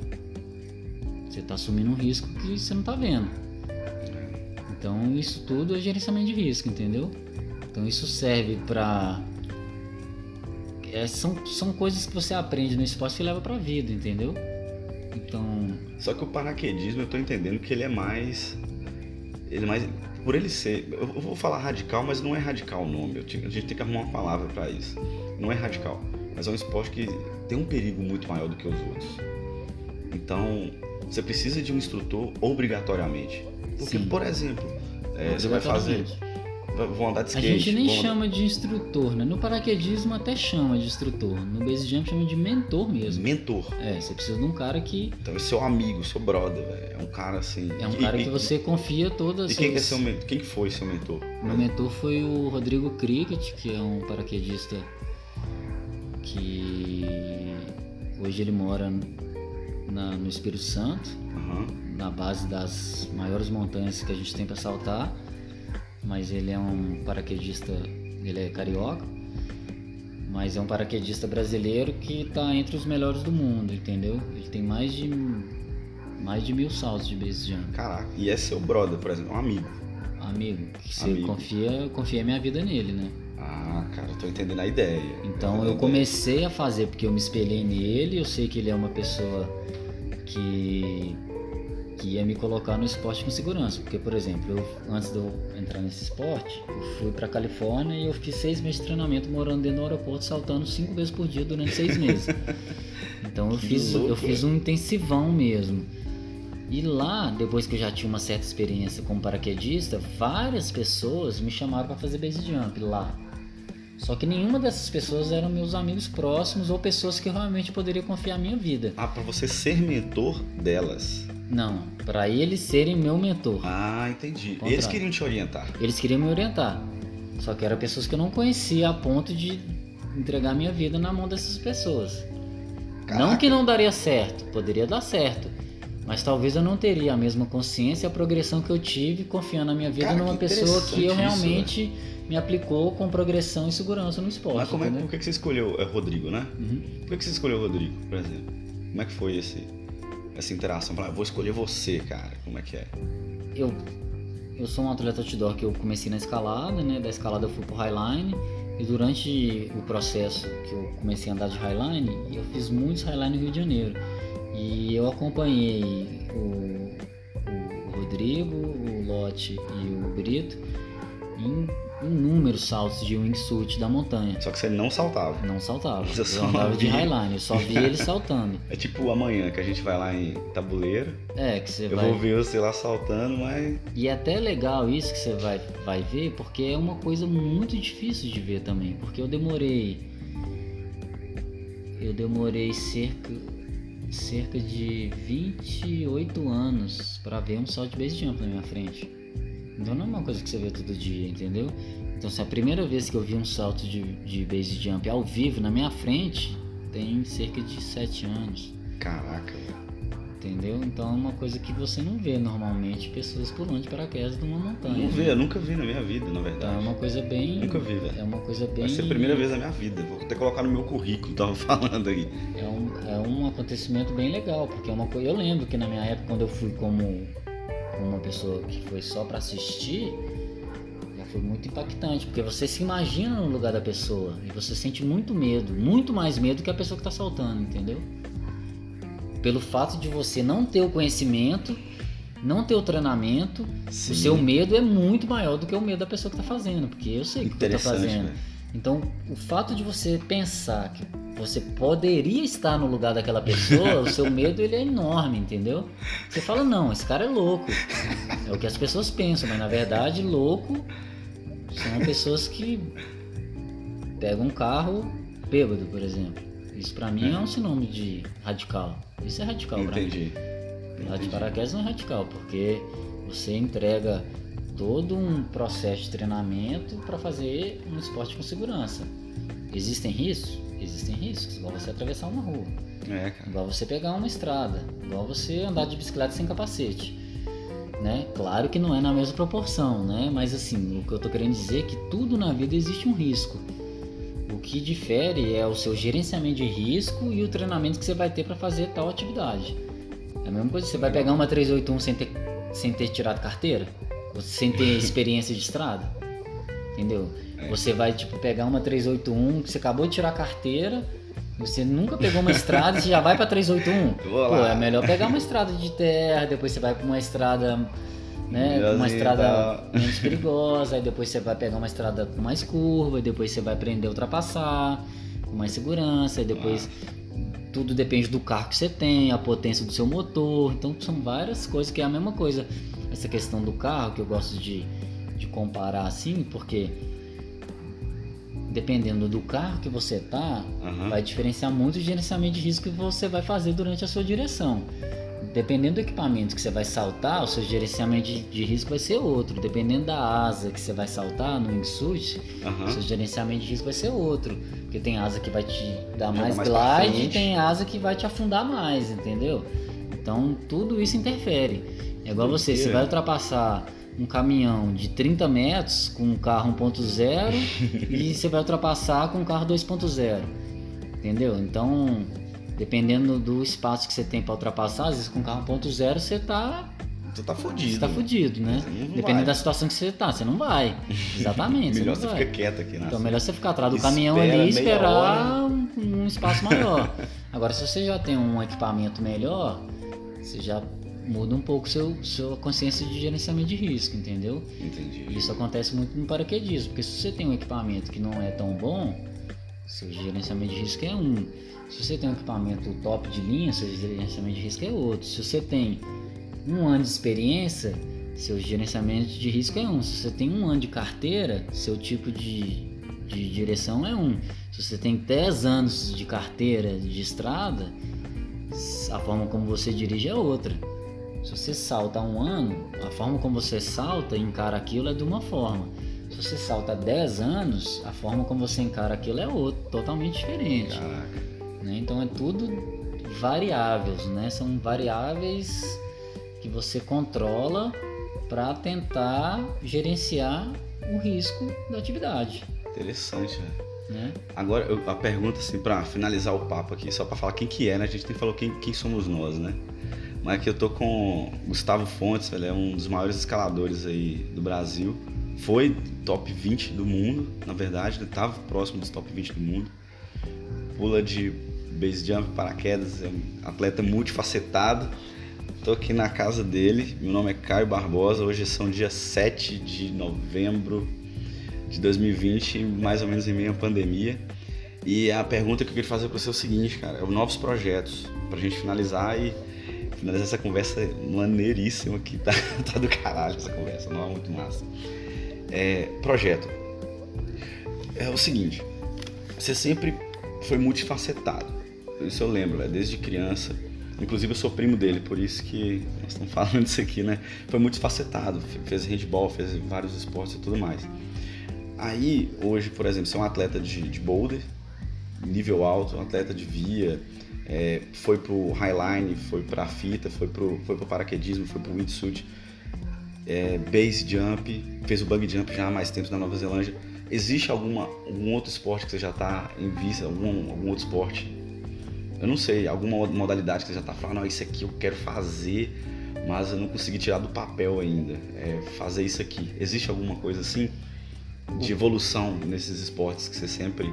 você está assumindo um risco que você não está vendo. Então, isso tudo é gerenciamento de risco, entendeu? Então isso serve para são, são coisas que você aprende no esporte que leva pra vida, entendeu? Então, Só que o paraquedismo eu tô entendendo que ele é mais. Ele é mais. Por ele ser. Eu vou falar radical, mas não é radical o nome. A gente tem que arrumar uma palavra pra isso. Não é radical. Mas é um esporte que tem um perigo muito maior do que os outros. Então, você precisa de um instrutor obrigatoriamente. Porque, Sim. por exemplo, é, você vai fazer. Vou andar de A skate. gente nem andar- chama de instrutor, né? No paraquedismo até chama de instrutor. No base jump chama de mentor mesmo. Mentor. É, você precisa de um cara que Então, é seu amigo, seu brother, velho. É um cara assim. é um E- cara e- que você confia todas E quem, que é as seu mentor? quem que foi seu mentor? Meu mentor foi o Rodrigo Cricket, que é um paraquedista que hoje ele mora na- no Espírito Santo, Aham. Na base das maiores montanhas que a gente tem para saltar. Mas ele é um paraquedista, ele é carioca, mas é um paraquedista brasileiro que está entre os melhores do mundo, entendeu? Ele tem mais de mais de mil saltos de base jump. Caraca. E é seu brother, por exemplo, um amigo. Amigo, que você Amigo. confia, confia minha vida nele, né? Ah, cara, eu tô entendendo a ideia. Então eu entendendo comecei a fazer porque eu me espelhei nele, eu sei que ele é uma pessoa que, que ia me colocar no esporte com segurança. Porque, por exemplo, eu, antes de eu entrar nesse esporte, eu fui pra Califórnia e eu fiz seis meses de treinamento morando dentro do aeroporto, saltando cinco vezes por dia durante seis meses. Então eu Que fiz, louco, eu fiz um intensivão mesmo. E lá, depois que eu já tinha uma certa experiência como paraquedista, várias pessoas me chamaram para fazer base jump lá. Só que nenhuma dessas pessoas eram meus amigos próximos ou pessoas que realmente poderia confiar minha vida. Ah, pra você ser mentor delas. Não, para eles serem meu mentor. Ah, entendi. Eles queriam te orientar. Eles queriam me orientar. Só que eram pessoas que eu não conhecia a ponto de entregar minha vida na mão dessas pessoas. Não Caraca. que não daria certo, poderia dar certo. Mas talvez eu não teria a mesma consciência e a progressão que eu tive confiando a minha vida Cara, numa que pessoa que eu realmente me aplicou com progressão e segurança no esporte. Mas como é, por que você escolheu é Rodrigo, né? Uhum. Por que você escolheu o Rodrigo, por exemplo? Como é que foi esse, essa interação? Falar, "Ah, vou escolher você, cara. Como é que é? eu, eu sou um atleta outdoor que eu comecei na escalada, né? Da escalada eu fui pro Highline. E durante o processo que eu comecei a andar de Highline, eu fiz muitos Highline no Rio de Janeiro. E eu acompanhei o, o Rodrigo, o Lote e o Brito em inúmeros saltos de wingsuit da montanha. Só que você não saltava. Não saltava. Você eu só andava de via. highline, eu só via ele saltando. É tipo amanhã que a gente vai lá em Tabuleiro. É, que você Eu vai. vou ver você lá saltando, mas. E é até legal isso que você vai, vai ver, porque é uma coisa muito difícil de ver também. Porque eu demorei. Eu demorei cerca, cerca de 28 anos para ver um salto de base jump na minha frente. Então não é uma coisa que você vê todo dia, entendeu? Então se é a primeira vez que eu vi um salto de, de base jump ao vivo na minha frente, tem cerca de 7 anos. Caraca, velho. Entendeu? Então é uma coisa que você não vê normalmente pessoas pulando de paraquedas de uma montanha. Não vi, eu nunca vi na minha vida, na Então é verdade. uma coisa bem. Nunca vi, velho. É uma coisa bem. Vai ser a primeira vez na minha vida. Vou até colocar no meu currículo, tava falando aí. É um, é um acontecimento bem legal, porque é uma coisa. Eu lembro que na minha época, quando eu fui como uma pessoa que foi só pra assistir, já foi muito impactante, porque você se imagina no lugar da pessoa e você sente muito medo, muito mais medo que a pessoa que tá saltando, entendeu? Pelo fato de você não ter o conhecimento, não ter o treinamento, o seu medo é muito maior do que o medo da pessoa que tá fazendo, porque eu sei o que Interessante, fazendo. velho. Então, o fato de você pensar que você poderia estar no lugar daquela pessoa, o seu medo ele é enorme, entendeu? Você fala, não, esse cara é louco. É o que as pessoas pensam, mas na verdade, louco são pessoas que pegam um carro bêbado, por exemplo. Isso pra mim é um sinônimo de radical. Isso é radical pra mim. Entendi. Pular de paraquedas não é radical, porque você entrega todo um processo de treinamento para fazer um esporte com segurança. Existem riscos? Existem riscos, igual você atravessar uma rua, É, igual você pegar uma estrada, igual você andar de bicicleta sem capacete. Né? Claro que não é na mesma proporção, né? Mas assim, o que eu tô querendo dizer é que tudo na vida existe um risco. O que difere é o seu gerenciamento de risco e o treinamento que você vai ter para fazer tal atividade. É a mesma coisa, você vai pegar uma 381 sem ter, sem ter tirado carteira? Sem ter experiência de estrada? Entendeu? É. Você vai, tipo, pegar uma 381 que você acabou de tirar a carteira, você nunca pegou uma estrada e você já vai pra 381. Vou Pô, é melhor pegar uma estrada de terra, depois você vai pra uma estrada, né, uma estrada tá. menos perigosa, aí depois você vai pegar uma estrada com mais curva, depois você vai aprender a ultrapassar com mais segurança, e depois tudo depende do carro que você tem, a potência do seu motor, então são várias coisas que é a mesma coisa. Essa questão do carro que eu gosto de, de comparar assim, porque dependendo do carro que você tá, Aham. vai diferenciar muito o gerenciamento de risco que você vai fazer durante a sua direção. Dependendo do equipamento que você vai saltar, o seu gerenciamento de, de risco vai ser outro. Dependendo da asa que você vai saltar no wingsuit, o Aham. seu gerenciamento de risco vai ser outro. Porque tem asa que vai te dar mais mais glide e tem asa que vai te afundar mais, entendeu? Então tudo isso interfere. É igual você, você vai ultrapassar um caminhão de 30 metros com um carro 1.0 e você vai ultrapassar com um carro 2.0. Entendeu? Então, dependendo do espaço que você tem para ultrapassar, às vezes com um carro 1.0 você tá, Tu tá fudido. você tá fudido, né? Você não Dependendo vai. da situação que você tá, você não vai. Exatamente, Melhor você você ficar quieto aqui na Então, melhor você ficar atrás do Espera caminhão ali e esperar um, um espaço maior. Agora, se você já tem um equipamento melhor, você já muda um pouco seu sua consciência de gerenciamento de risco, entendeu? Entendi. Isso acontece muito no paraquedismo, porque se você tem um equipamento que não é tão bom, seu gerenciamento de risco é um. Se você tem um equipamento top de linha, seu gerenciamento de risco é outro. Se você tem um ano de experiência, seu gerenciamento de risco é um. Se você tem um ano de carteira, seu tipo de, de direção é um. Se você tem 10 anos de carteira de estrada, a forma como você dirige é outra. Se você salta um ano, a forma como você salta e encara aquilo é de uma forma. Se você salta há 10 anos, a forma como você encara aquilo é outra, totalmente diferente. Né? Então é tudo variáveis, né? São variáveis que você controla para tentar gerenciar o risco da atividade, Interessante, velho. né? Agora, eu- a pergunta, assim, pra finalizar o papo aqui, só pra falar quem que é, né? A gente nem falou quem, quem somos nós, né? Mas aqui eu tô com Gustavo Fontes, ele é um dos maiores escaladores aí do Brasil. Foi top 20 do mundo, na verdade, ele tava próximo dos top 20 do mundo. Pula de base jump, paraquedas, é um atleta multifacetado. Tô aqui na casa dele, meu nome é Caio Barbosa, hoje são dia 7 de novembro de 2020, mais ou menos em meio à pandemia. E a pergunta que eu queria fazer para você é o seguinte, cara, é novos projetos, pra gente finalizar e finalizar essa conversa maneiríssima que tá, tá do caralho essa conversa, não é muito massa. É, projeto. É o seguinte, você sempre foi multifacetado. Isso eu lembro, né? desde criança. Inclusive eu sou primo dele, por isso que nós estamos falando disso aqui, né? Foi multifacetado, fez handball, fez vários esportes e tudo mais. Aí, hoje, por exemplo, você é um atleta de, de boulder, nível alto, um atleta de via, é, foi pro highline, foi pra fita, foi pro, foi pro paraquedismo, foi pro windsuit, é, base jump, fez o bug jump já há mais tempo na Nova Zelândia. Existe alguma, algum outro esporte que você já está em vista, algum, algum outro esporte? Eu não sei, alguma modalidade que você já está falando, não, isso aqui eu quero fazer, mas eu não consegui tirar do papel ainda. É fazer isso aqui. Existe alguma coisa assim de evolução nesses esportes que você sempre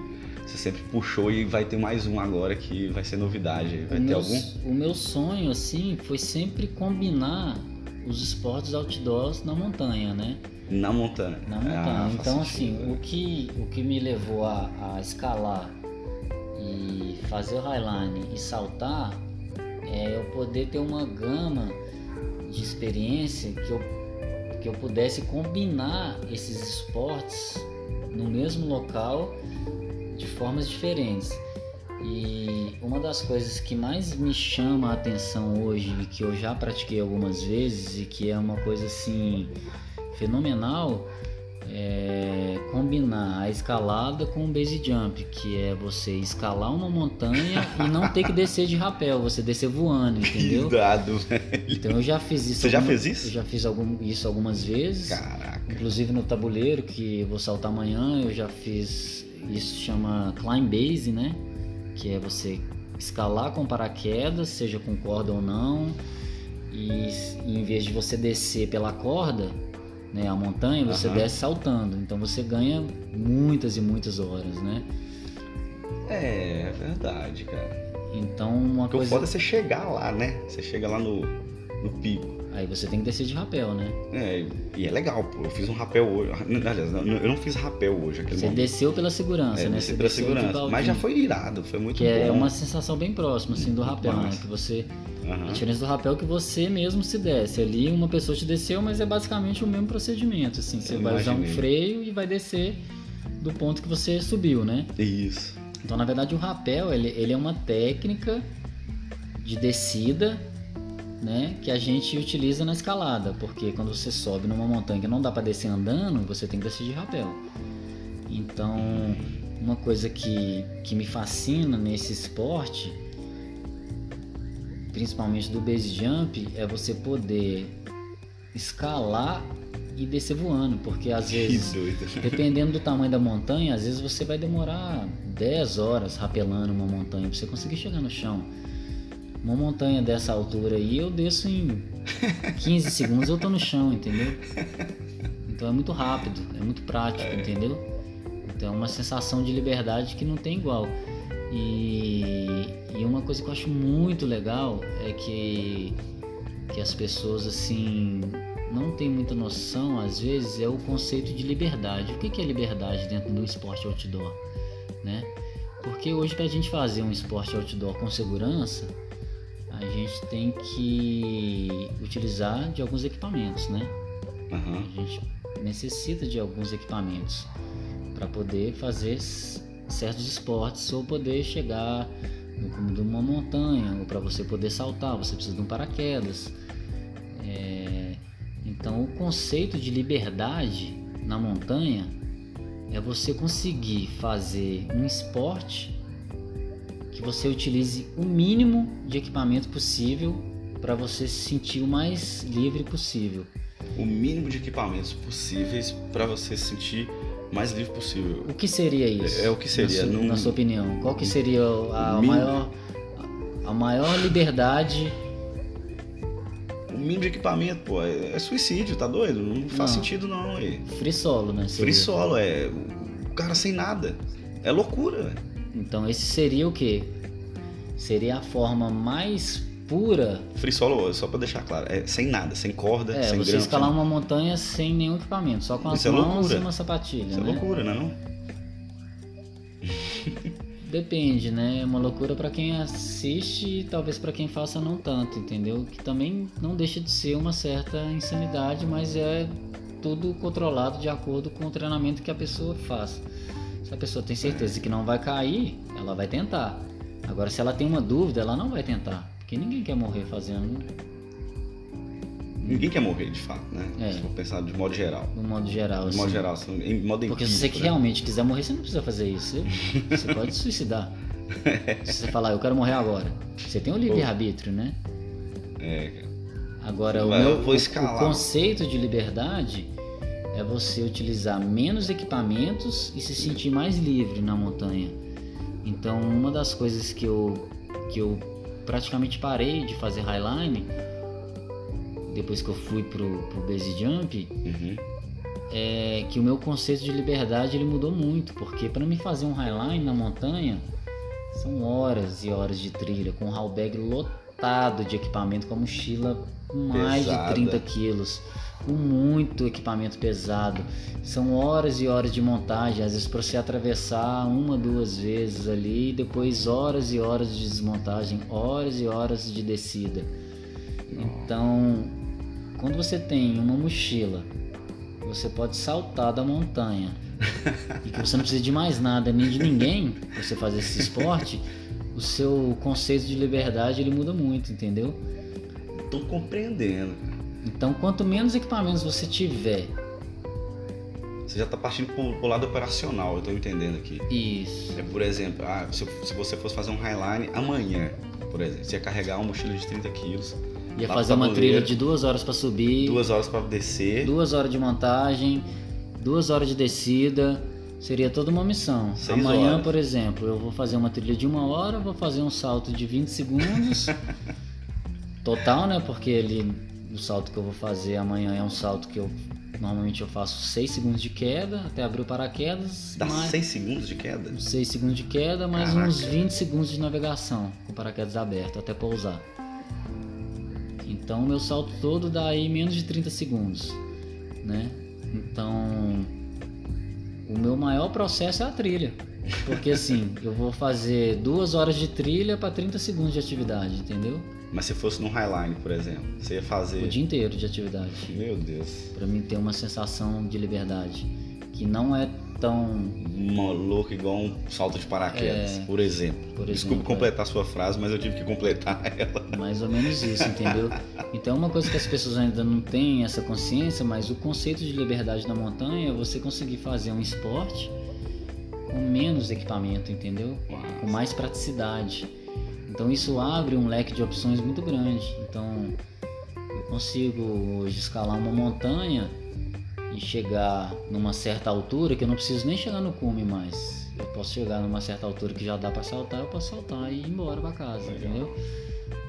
você sempre puxou e vai ter mais um agora que vai ser novidade. Vai o ter meu, algum? O meu sonho, assim, foi sempre combinar os esportes outdoors na montanha, né? Na montanha. Na montanha. Ah, então, assim, o que, o que me levou a, a escalar e fazer o highline e saltar é eu poder ter uma gama de experiência que eu, que eu pudesse combinar esses esportes no mesmo local de formas diferentes. E uma das coisas que mais me chama a atenção hoje, e que eu já pratiquei algumas vezes e que é uma coisa assim fenomenal, é combinar a escalada com o base jump, que é você escalar uma montanha e não ter que descer de rapel, você descer voando, entendeu? Cuidado, velho. Então eu já fiz isso. Você já fez isso? Eu já fiz algum, isso algumas vezes. Caraca. Inclusive no tabuleiro, que vou saltar amanhã, eu já fiz. Isso chama climb base, né? Que é você escalar com paraquedas, seja com corda ou não. E, em vez de você descer pela corda, né, a montanha, você uhum. desce saltando. Então você ganha muitas e muitas horas, né? É, é verdade, cara. Então uma Porque coisa. O foda é você chegar lá, né? Você chega lá no, no pico. Aí você tem que descer de rapel, né? É, e é legal, pô. Eu fiz um rapel hoje. Aliás, eu não fiz rapel hoje. Você momento. desceu pela segurança, é, né? Você pela segurança. Mas já foi irado, foi muito que bom. Que é uma sensação bem próxima, assim, do rapel, né? Que você Uhum. A diferença do rapel é que você mesmo se desce. Ali uma pessoa te desceu, mas é basicamente o mesmo procedimento. Assim, você Eu vai imaginei. usar um freio e vai descer do ponto que você subiu, né? Isso. Então, na verdade, o rapel ele, ele é uma técnica de descida né, que a gente utiliza na escalada, porque quando você sobe numa montanha que não dá para descer andando, você tem que descer de rapel. Então, uma coisa que, que me fascina nesse esporte principalmente do base jump, é você poder escalar e descer voando, porque às vezes, dependendo do tamanho da montanha, às vezes você vai demorar 10 horas rapelando uma montanha para você conseguir chegar no chão. Uma montanha dessa altura aí eu desço em 15 segundos eu tô no chão, entendeu? Então é muito rápido, é muito prático, é. entendeu? Então é uma sensação de liberdade que não tem igual. E, e uma coisa que eu acho muito legal é que, que as pessoas assim não têm muita noção, às vezes, é o conceito de liberdade. O que é liberdade dentro do esporte outdoor? Né? Porque hoje para a gente fazer um esporte outdoor com segurança, a gente tem que utilizar de alguns equipamentos, né? Uhum. A gente necessita de alguns equipamentos para poder fazer certos esportes ou poder chegar no cume de uma montanha ou para você poder saltar você precisa de um paraquedas é, então o conceito de liberdade na montanha é você conseguir fazer um esporte que você utilize o mínimo de equipamento possível para você se sentir o mais livre possível o mínimo de equipamentos possíveis para você se sentir mais livre possível. O que seria isso? É, é o que seria. Na, num... na sua opinião, qual que seria a, a maior a maior liberdade? O mínimo de equipamento, pô, é, é suicídio, tá doido? Não faz não. sentido não. É. Free solo, né? Seria. Free solo, é. O cara sem nada. É loucura, velho. Então esse seria o quê? Seria a forma mais pura. Free solo, só pra deixar claro, é sem nada, sem corda, É, sem você grampo, escalar sem- uma montanha sem nenhum equipamento, só com as Isso é mãos loucura. e uma sapatilha, Isso é né? loucura, né? Não? Depende, né? É uma loucura pra quem assiste e talvez pra quem faça não tanto, entendeu? Que também não deixa de ser uma certa insanidade, mas é tudo controlado de acordo com o treinamento que a pessoa faz. Se a pessoa tem certeza que não vai cair, ela vai tentar. Agora, se ela tem uma dúvida, ela não vai tentar, porque ninguém quer morrer fazendo, Ninguém quer morrer, de fato, né? É. Se for pensar de modo geral. no modo geral. De modo assim. geral, assim, em modo Porque se empírico, você né? realmente quiser morrer, você não precisa fazer isso. Você, você pode se suicidar. Se você falar, eu quero morrer agora. Você tem o livre-arbítrio, né? É, cara. Agora, o, meu, o conceito de liberdade é você utilizar menos equipamentos e se sentir mais livre na montanha. Então, uma das coisas que eu, que eu praticamente parei de fazer highline, depois que eu fui pro, pro base jump, Uhum. é que o meu conceito de liberdade ele mudou muito, porque para me fazer um highline na montanha são horas e horas de trilha com um hall bag lotado de equipamento com a mochila com mais Pesada. de 30 quilos, com muito equipamento pesado. São horas e horas de montagem, às vezes para você atravessar uma, duas vezes ali, e depois horas e horas de desmontagem, horas e horas de descida. Então, quando você tem uma mochila, você pode saltar da montanha e que você não precisa de mais nada nem de ninguém pra você fazer esse esporte, o seu conceito de liberdade ele muda muito, entendeu? Tô compreendendo. Então, quanto menos equipamentos você tiver, Você já tá partindo pro, pro lado operacional, eu tô entendendo aqui. isso, É, por exemplo, ah, se, se você fosse fazer um highline amanhã, por exemplo, você ia carregar uma mochila de 30 quilos, ia fazer uma trilha de duas horas para subir, duas horas pra descer, duas horas de montagem, duas horas de descida, seria toda uma missão. Seis Amanhã, horas. por exemplo, eu vou fazer uma trilha de uma hora, vou fazer um salto de 20 segundos, total, né? Porque ele, o salto que eu vou fazer amanhã é um salto que eu normalmente eu faço 6 segundos de queda até abrir o paraquedas, dá mais 6 segundos de queda? 6 segundos de queda, mais Caraca. uns 20 segundos de navegação com o paraquedas aberto até pousar. Então o meu salto todo dá aí menos de 30 segundos, né? Então o meu maior processo é a trilha. Porque assim, eu vou fazer duas horas de trilha para 30 segundos de atividade, entendeu? Mas se fosse num highline, por exemplo, você ia fazer. O dia inteiro de atividade. Meu Deus. Para mim ter uma sensação de liberdade que não é tão Maluco igual um salto de paraquedas, É. por exemplo. Por Desculpa exemplo, completar a sua frase, mas eu tive que completar ela. Mais ou menos isso, entendeu? Então, uma coisa que as pessoas ainda não têm essa consciência, mas o conceito de liberdade na montanha é você conseguir fazer um esporte com menos equipamento, entendeu? Com mais praticidade. Então, isso abre um leque de opções muito grande. Então, eu consigo hoje escalar uma montanha e chegar numa certa altura que eu não preciso nem chegar no cume mais. Eu posso chegar numa certa altura que já dá para saltar, eu posso saltar e ir embora para casa, Legal. entendeu?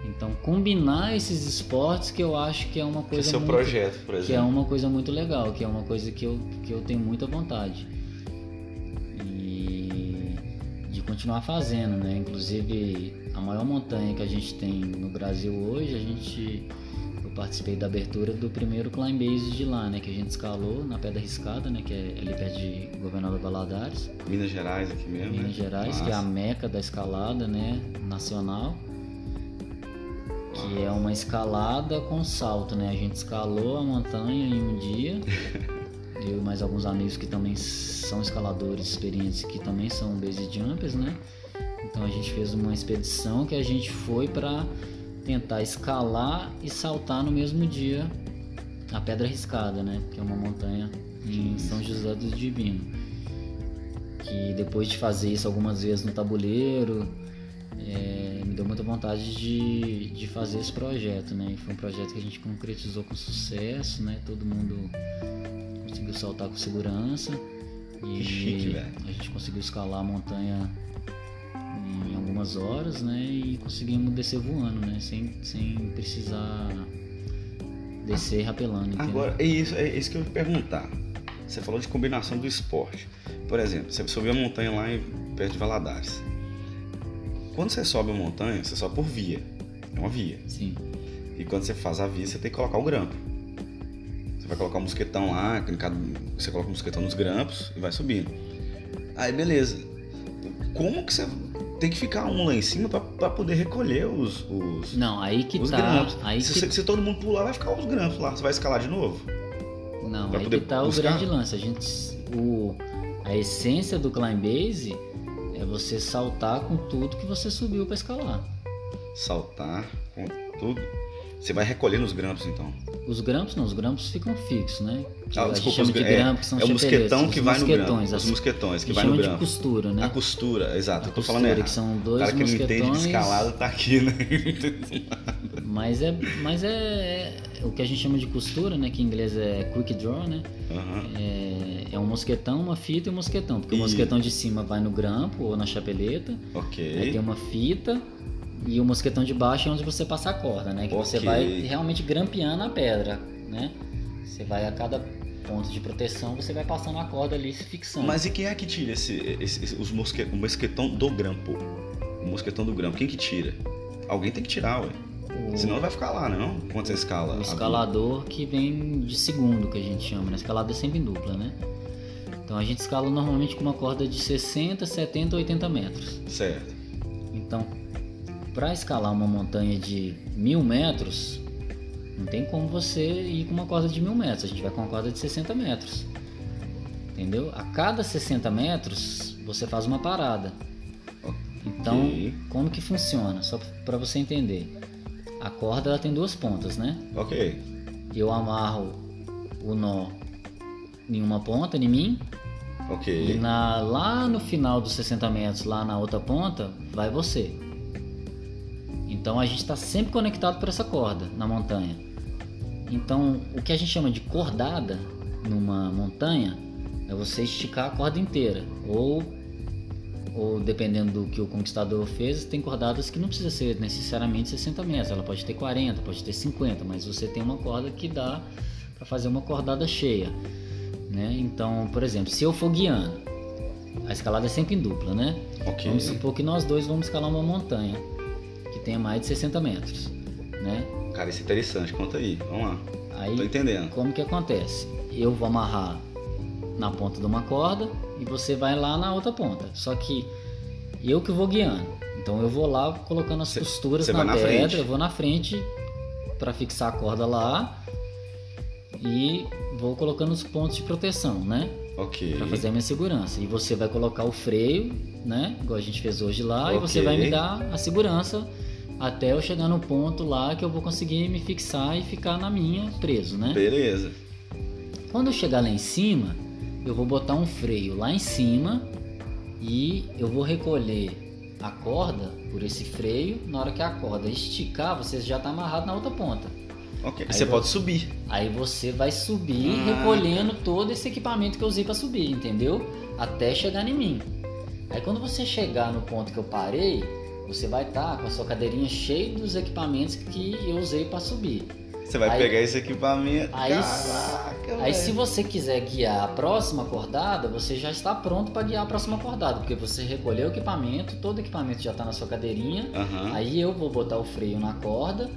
Então combinar esses esportes que eu acho que é uma coisa Esse é muito, projeto, por que é exemplo. uma coisa muito legal, que é uma coisa que eu, que eu tenho muita vontade e de continuar fazendo, né? Inclusive a maior montanha que a gente tem no Brasil hoje, a gente eu participei da abertura do primeiro climb base de lá, né? Que a gente escalou na Pedra Riscada, né? Que é ali perto de Governador Valadares. Minas Gerais aqui mesmo. Minas né? Gerais, que é a meca da escalada, né, nacional. Que é uma escalada com salto, né? A gente escalou a montanha em um dia. Eu e mais alguns amigos que também são escaladores experientes, que também são base jumpers, né? Então a gente fez uma expedição que a gente foi para tentar escalar e saltar no mesmo dia a Pedra Riscada, né? Que é uma montanha em São José do Divino que depois de fazer isso algumas vezes no tabuleiro, é, me deu muita vontade de, de fazer esse projeto, né? E foi um projeto que a gente concretizou com sucesso, né? Todo mundo conseguiu saltar com segurança e Que chique, a gente conseguiu escalar a montanha em algumas horas, né? E conseguimos descer voando, né? Sem, sem precisar descer rapelando, entendeu? Agora, é isso, é isso que eu ia perguntar. Você falou de combinação do esporte. Por exemplo, você subiu a montanha lá em, perto de Valadares. Quando você sobe a montanha, você sobe por via. É uma via. Sim. E quando você faz a via, você tem que colocar o grampo. Você vai colocar o mosquetão lá, cada- você coloca o mosquetão nos grampos e vai subindo. Aí beleza. Como que você tem que ficar um lá em cima pra poder recolher os, os, Não, aí que os tá. grampos? Aí se, que se- se todo mundo pular, vai ficar os grampos lá. Você vai escalar de novo? Não, Pra aí poder que tá o buscar? grande lance. A gente. O, a essência do climb base é você saltar com tudo que você subiu pra escalar. Saltar com tudo. Você vai recolhendo os grampos então. Os grampos não, os grampos ficam fixos, né? Que Ah, a desculpa, chama os de é- grampo, que são É o mosquetão os que vai no grampo. Os mosquetões a que vai no de grampo. costura, né? A costura, exato. A eu tô falando costura, errado. que são O dois cara que não entende de escalada tá aqui, né? Mas é, mas é, é o que a gente chama de costura, né? Que em inglês é quick draw, né? Aham. É, é um mosquetão, uma fita e um mosquetão. Porque o E- mosquetão de cima vai no grampo ou na chapeleta. Aí Ok. tem uma fita e o mosquetão de baixo é onde você passa a corda, né? Que você Ok. vai realmente grampeando a pedra, né? Você vai a cada ponto de proteção, você vai passando a corda ali se fixando. Mas e quem é que tira esse, esse- esse- os mosque, o mosquetão do grampo? O mosquetão do grampo, quem que tira? Alguém tem que tirar, ué. o, Senão vai ficar lá, né? Não? Quando você escala. o escalador que vem de segundo, que a gente chama, né? Escalada é sempre em dupla, né? Então a gente escala normalmente com uma corda de 60, 70, 80 metros. Certo. Então, para escalar uma montanha de mil metros, não tem como você ir com uma corda de mil metros. A gente vai com uma corda de 60 metros. Entendeu? A cada 60 metros, você faz uma parada. Então, Ok. como que funciona? Só para você entender. A corda ela tem duas pontas, né? Ok. Eu amarro o nó em uma ponta, em mim, e Ok. na, lá no final dos 60 metros, lá na outra ponta, vai você. Então a gente está sempre conectado por essa corda na montanha. Então o que a gente chama de cordada numa montanha é você esticar a corda inteira. Ou, ou dependendo do que o conquistador fez, tem cordadas que não precisa ser necessariamente 60 metros. Ela pode ter 40, pode ter 50, mas você tem uma corda que dá para fazer uma cordada cheia. Né? Então, por exemplo, se eu for guiando, a escalada é sempre em dupla, né? Ok. Vamos supor que nós dois vamos escalar uma montanha tenha mais de 60 metros, né? Cara, isso é interessante. Conta aí. Vamos lá. Aí, Tô entendendo. como que acontece? Eu vou amarrar na ponta de uma corda e você vai lá na outra ponta. Só que eu que vou guiando. Então eu vou lá colocando as Cê- costuras cê na na pedra, frente. eu vou na frente para fixar a corda lá e vou colocando os pontos de proteção, né? Ok. Pra fazer a minha segurança. E você vai colocar o freio, né? Igual a gente fez hoje lá, e você vai me dar a segurança até eu chegar no ponto lá que eu vou conseguir me fixar e ficar na minha preso, né? Beleza. Quando eu chegar lá em cima, eu vou botar um freio lá em cima e eu vou recolher a corda por esse freio. Na hora que a corda esticar, você já está amarrado na outra ponta. Ok. Aí Você eu- pode subir. Aí você vai subir Ah. recolhendo todo esse equipamento que eu usei para subir, entendeu? Até chegar em mim. Aí quando você chegar no ponto que eu parei, você vai estar com a sua cadeirinha cheia dos equipamentos que eu usei para subir. Você vai Aí- pegar esse equipamento. Aí- Caraca, Aí se você quiser guiar a próxima cordada, você já está pronto para guiar a próxima cordada, porque você recolheu o equipamento, todo o equipamento já está na sua cadeirinha. Aham. Aí eu vou botar o freio na corda,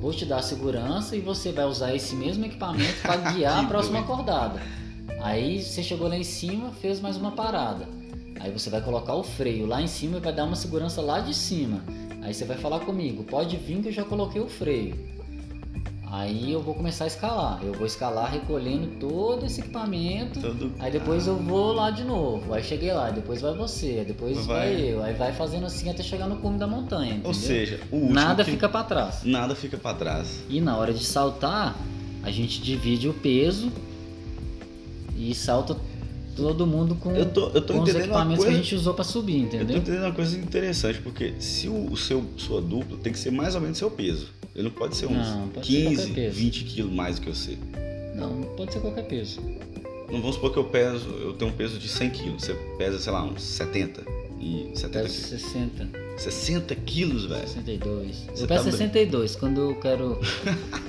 vou te dar a segurança e você vai usar esse mesmo equipamento para guiar a próxima doido. cordada. Aí você chegou lá em cima, fez mais uma parada. Aí você vai colocar o freio lá em cima e vai dar uma segurança lá de cima. Aí você vai falar comigo, pode vir que eu já coloquei o freio. Aí eu vou começar a escalar. Eu vou escalar recolhendo todo esse equipamento. Todo- Aí depois eu vou lá de novo. Aí cheguei lá, depois vai você, depois vai, Vai. eu. Aí vai fazendo assim até chegar no cume da montanha. Ou entendeu? seja, o último Nada que- fica para trás. Nada fica pra trás. E na hora de saltar, a gente divide o peso e salta todo mundo com, Eu tô, eu tô com os equipamentos coisa. que a gente usou para subir, Eu tô entendeu? entendendo uma coisa interessante, porque se o, seu, sua dupla tem que ser mais ou menos seu peso. Ele não pode ser uns Não, pode ser 15, qualquer peso. 20 quilos mais do que você. Não, pode ser qualquer peso. Não vamos supor que eu peso, eu tenho um peso de 100 quilos. Você pesa, sei lá, uns 70. E 70 Peso quilos. 60, 60 quilos, velho. 62. Você Eu tá peso bem. 62 quando eu quero.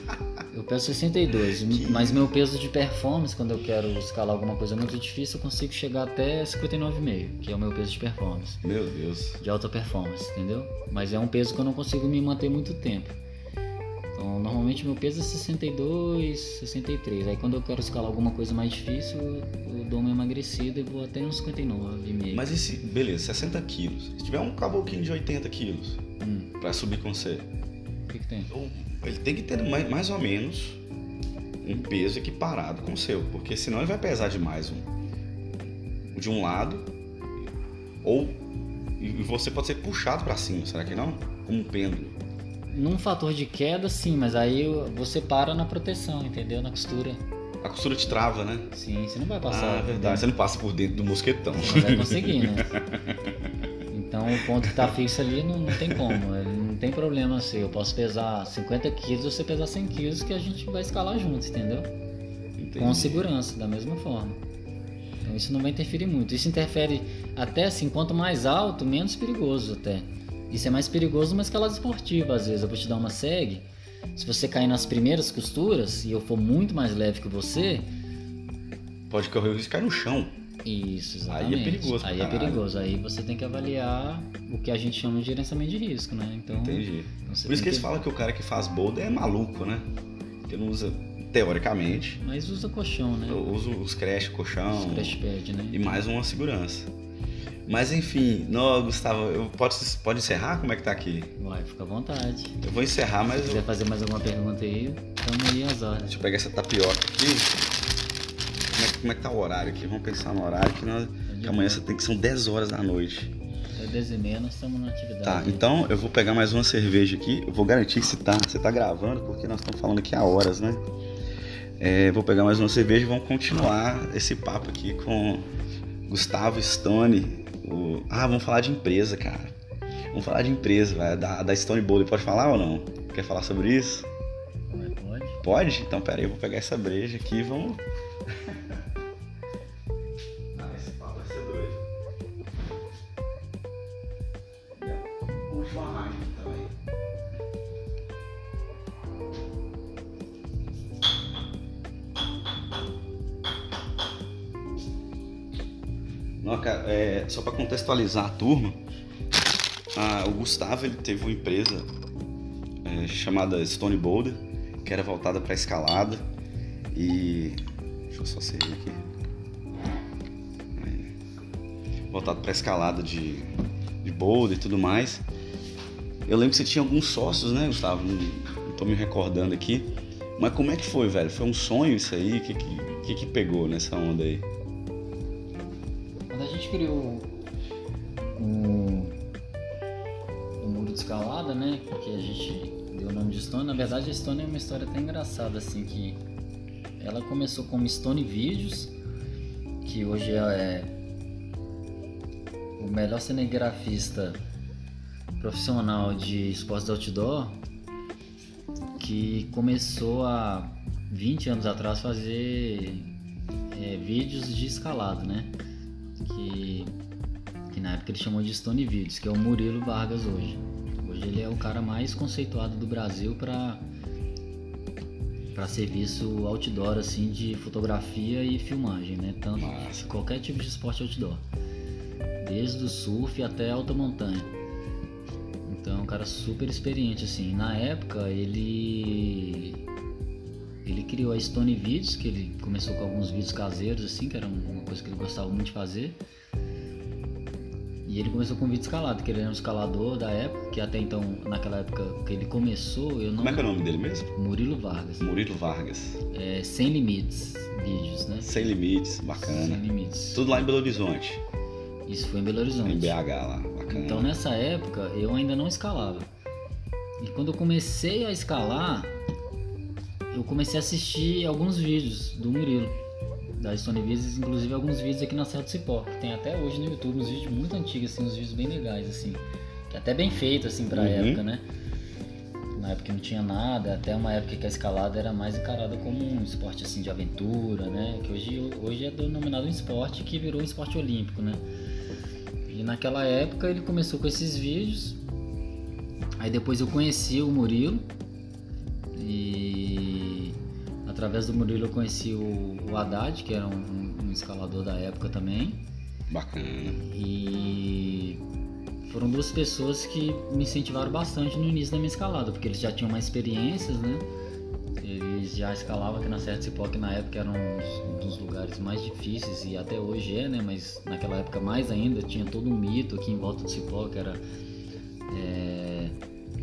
eu peso 62, mas meu peso de performance, quando eu quero escalar alguma coisa muito difícil, eu consigo chegar até 59,5, que é o meu peso de performance. Meu Deus. De alta performance, entendeu? Mas é um peso que eu não consigo me manter muito tempo. Então, normalmente meu peso é 62, 63. Aí quando eu quero escalar alguma coisa mais difícil, eu dou uma emagrecida e vou até uns 59,5. Mas esse, beleza, 60 quilos. Se tiver um caboclinho de 80 quilos Hum, pra subir com você, o que, que tem? Ele tem que ter mais, mais ou menos um peso equiparado com o seu, porque senão ele vai pesar demais um de um lado ou e você pode ser puxado pra cima, será que não? Como um pêndulo. Num fator de queda, sim, mas aí você para na proteção, entendeu? Na costura. A costura te trava, né? Sim, você não vai passar. ah, é verdade. Você não passa por dentro do mosquetão. Não vai conseguir, né? Então o ponto que tá fixo ali não, não tem como. ele tem problema assim. Eu posso pesar 50 quilos ou você pesar 100 quilos que a gente vai escalar juntos, entendeu? Entendi. Com segurança, da mesma forma. Então isso não vai interferir muito. Isso interfere até assim, quanto mais alto, menos perigoso até. Isso é mais perigoso numa escalada esportiva, às vezes. Eu vou te dar uma segue. Se você cair nas primeiras costuras e eu for muito mais leve que você, Pode correr o risco de cair no chão. Isso, Aí é exatamente. perigoso Aí é perigoso. Aí você tem que avaliar o que a gente chama de gerenciamento de risco, né? Então, Entendi. então Por isso que eles falam que o cara que faz boulder é maluco, né? Porque não usa, teoricamente, Mas usa colchão, né? usa os crash, colchão Os crash pad, né? e mais uma segurança. Mas enfim, não, Gustavo, eu, pode, pode encerrar? Como é que tá aqui? Vai, fica à vontade. Eu vou encerrar, mas Se eu, quiser fazer mais alguma pergunta aí, tamo aí às ordens. deixa eu pegar essa tapioca aqui. Como é, que- é tá o horário aqui? Vamos pensar no horário que, nós, que amanhã você tem que são 10 horas da noite. Até 10 e meia nós estamos na atividade. Tá, então eu vou pegar mais uma cerveja aqui. Eu vou garantir que você tá, você tá gravando, porque nós estamos falando aqui há horas, né? É, vou pegar mais uma cerveja e vamos continuar esse papo aqui com Gustavo Stone. o- Ah, vamos falar de empresa, cara. Vamos falar de empresa, vai, da, da Stone Boulder. Pode falar ou não? Quer falar sobre isso? Pode? Então pera aí, eu vou pegar essa breja aqui e vamos. Só para contextualizar a turma, ah, o Gustavo ele teve uma empresa é, chamada Stone Boulder, que era voltada para escalada e deixa eu só servir aqui. É, voltado para escalada de, de boulder e tudo mais. Eu lembro que você tinha alguns sócios, né, Gustavo? Não, não tô me recordando aqui. Mas como é que foi, velho? Foi um sonho isso aí? O que, que, que, que pegou nessa onda aí? Gente criou o, o muro de escalada, né? Que a gente deu o nome de Stone. Na verdade, a Stone é uma história até engraçada, assim, que ela começou como Stone Vídeos, que hoje é o melhor cinegrafista profissional de esportes outdoor, que começou há 20 anos atrás fazer é, vídeos de escalada, né? Que, que na época ele chamou de Stone Videos, que é o Murilo Vargas hoje. Hoje ele é o cara mais conceituado do Brasil para para serviço outdoor assim de fotografia e filmagem, né? Tanto Massa. qualquer tipo de esporte outdoor, desde o surf até alta montanha. Então, é um cara super experiente assim. Na época ele ele criou a Stone Videos, que ele começou com alguns vídeos caseiros, assim, que era uma coisa que ele gostava muito de fazer. E ele começou com vídeo escalado, que ele era um escalador da época, que até então, naquela época que ele começou, eu não. Como é que é o nome dele mesmo? Murilo Vargas. Murilo Vargas. É, Sem Limites Vídeos, né? Sem limites, Sem bacana. Limites. Tudo lá em Belo Horizonte. Isso foi em Belo Horizonte. Em BH lá, bacana. Então nessa época eu ainda não escalava. E quando eu comecei a escalar, eu comecei a assistir alguns vídeos do Murilo, da Stone Videos, inclusive alguns vídeos aqui na Serra do Cipó, que tem até hoje no YouTube, uns vídeos muito antigos, assim, uns vídeos bem legais, assim, que é até bem feito, assim, pra Uhum. época, né? Na época não tinha nada, até uma época que a escalada era mais encarada como um esporte, assim, de aventura, né? Que hoje, hoje é denominado um esporte que virou um esporte olímpico, né? E naquela época ele começou com esses vídeos. Aí depois eu conheci o Murilo através do Murilo eu conheci o, o Haddad, que era um, um escalador da época também. Bacana. E foram duas pessoas que me incentivaram bastante no início da minha escalada, porque eles já tinham mais experiências, né? Eles já escalavam aqui na Serra de Cipó, que na época era um dos lugares mais difíceis e até hoje é, né? Mas naquela época mais ainda, tinha todo um mito aqui em volta do Cipó, que era é,